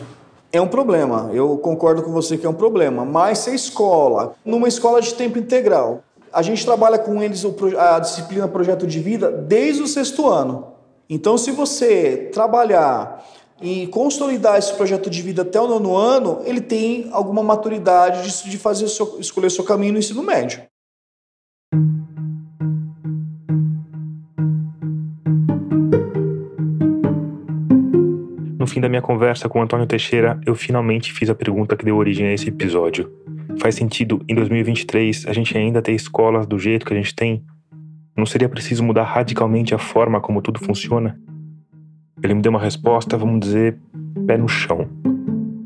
É um problema, eu concordo com você que é um problema, mas se a escola, numa escola de tempo integral, a gente trabalha com eles a disciplina projeto de vida desde o sexto ano. Então, se você trabalhar e consolidar esse projeto de vida até o nono ano, ele tem alguma maturidade de, fazer seu, escolher seu caminho no ensino médio. No fim da minha conversa com Antônio Teixeira, eu finalmente fiz a pergunta que deu origem a esse episódio. Faz sentido, em 2023, a gente ainda ter escolas do jeito que a gente tem? Não seria preciso mudar radicalmente a forma como tudo funciona? Ele me deu uma resposta, vamos dizer, pé no chão.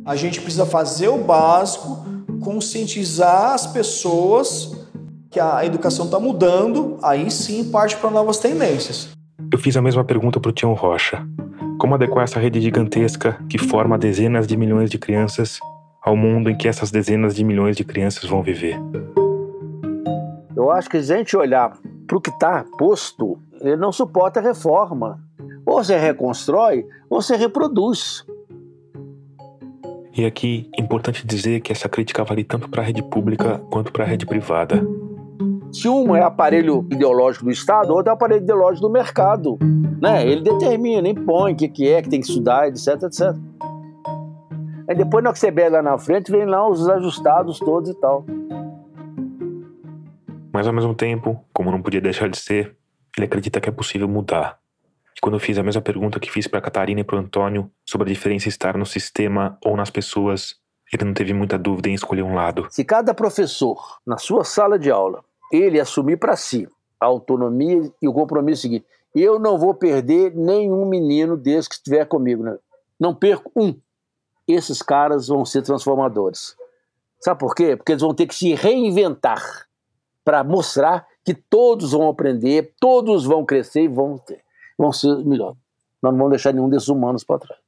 A gente precisa fazer o básico, conscientizar as pessoas que a educação está mudando, aí sim parte para novas tendências. Eu fiz a mesma pergunta para o Tião Rocha. Como adequar essa rede gigantesca que forma dezenas de milhões de crianças ao mundo em que essas dezenas de milhões de crianças vão viver? Eu acho que se a gente olhar para o que está posto, ele não suporta reforma. Ou você reconstrói, ou você reproduz. E aqui é importante dizer que essa crítica vale tanto para a rede pública quanto para a rede privada. Se uma é aparelho ideológico do Estado, outra é aparelho ideológico do mercado. Né? Ele determina, impõe o que, que é, que tem que estudar, etc, etc. Aí depois, na que você vê lá na frente, vem lá os ajustados todos e tal. Mas ao mesmo tempo, como não podia deixar de ser, ele acredita que é possível mudar. E quando eu fiz a mesma pergunta que fiz para Catarina e para Antônio sobre a diferença estar no sistema ou nas pessoas, ele não teve muita dúvida em escolher um lado. Se cada professor, na sua sala de aula, ele assumir para si a autonomia e o compromisso seguinte, eu não vou perder nenhum menino desse que estiver comigo. Né? Não perco um. Esses caras vão ser transformadores. Sabe por quê? Porque eles vão ter que se reinventar para mostrar que todos vão aprender, todos vão crescer e vão, ter, vão ser melhor. Nós não vamos deixar nenhum desses humanos para trás.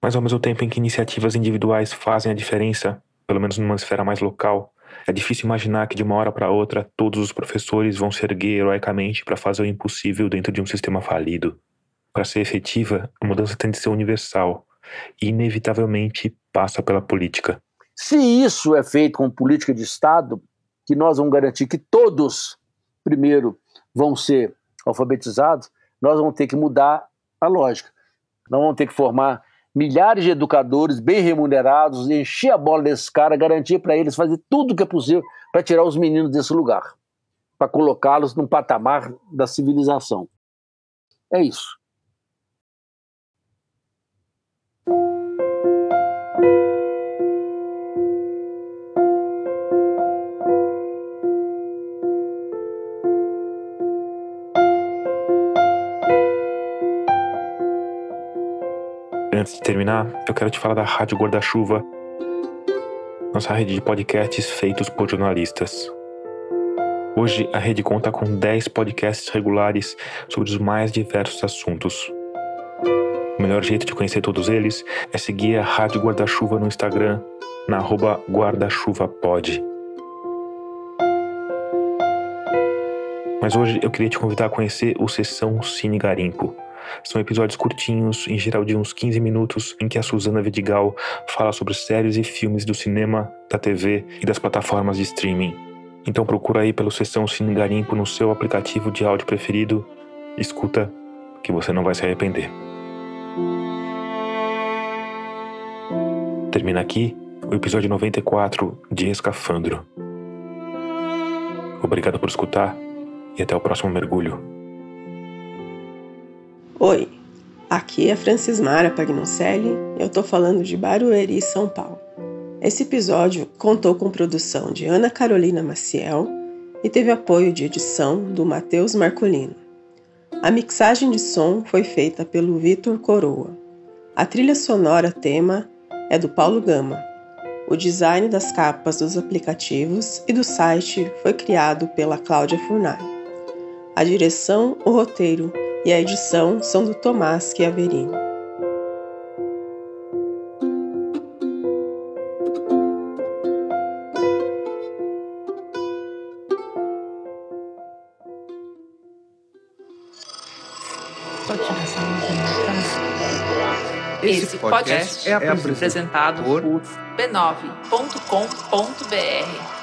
Mas ao mesmo tempo em que iniciativas individuais fazem a diferença, pelo menos numa esfera mais local, é difícil imaginar que de uma hora para outra todos os professores vão se erguer heroicamente para fazer o impossível dentro de um sistema falido. Para ser efetiva, a mudança tem de ser universal inevitavelmente passa pela política. Se isso é feito com política de Estado, que nós vamos garantir que todos, primeiro, vão ser alfabetizados, nós vamos ter que mudar a lógica. Nós vamos ter que formar milhares de educadores bem remunerados, encher a bola desses caras, garantir para eles fazer tudo o que é possível para tirar os meninos desse lugar, para colocá-los num patamar da civilização. É isso. Antes de terminar, eu quero te falar da Rádio Guarda-Chuva, nossa rede de podcasts feitos por jornalistas. Hoje a rede conta com 10 podcasts regulares sobre os mais diversos assuntos. O melhor jeito de conhecer todos eles é seguir a Rádio Guarda-Chuva no Instagram na arroba guarda-chuva-pod. Mas hoje eu queria te convidar a conhecer o Sessão Cine Garimpo. São episódios curtinhos, em geral de uns 15 minutos, em que a Suzana Vidigal fala sobre séries e filmes do cinema, da TV e das plataformas de streaming. Então procura aí pelo Sessão Cine Garimpo no seu aplicativo de áudio preferido. Escuta, que você não vai se arrepender. Termina aqui o episódio 94 de Escafandro. Obrigado por escutar e até o próximo mergulho. Oi, aqui é Francismara Pagnoncelli, eu tô falando de Barueri, São Paulo. Esse episódio contou com produção de Ana Carolina Maciel e teve apoio de edição do Matheus Marcolino. A mixagem de som foi feita pelo Vitor Coroa. A trilha sonora tema é do Paulo Gama. O design das capas dos aplicativos e do site foi criado pela Cláudia Furnari. A direção, o roteiro e a edição são do Tomás Chiaverini. Esse podcast é apresentado por b9.com.br.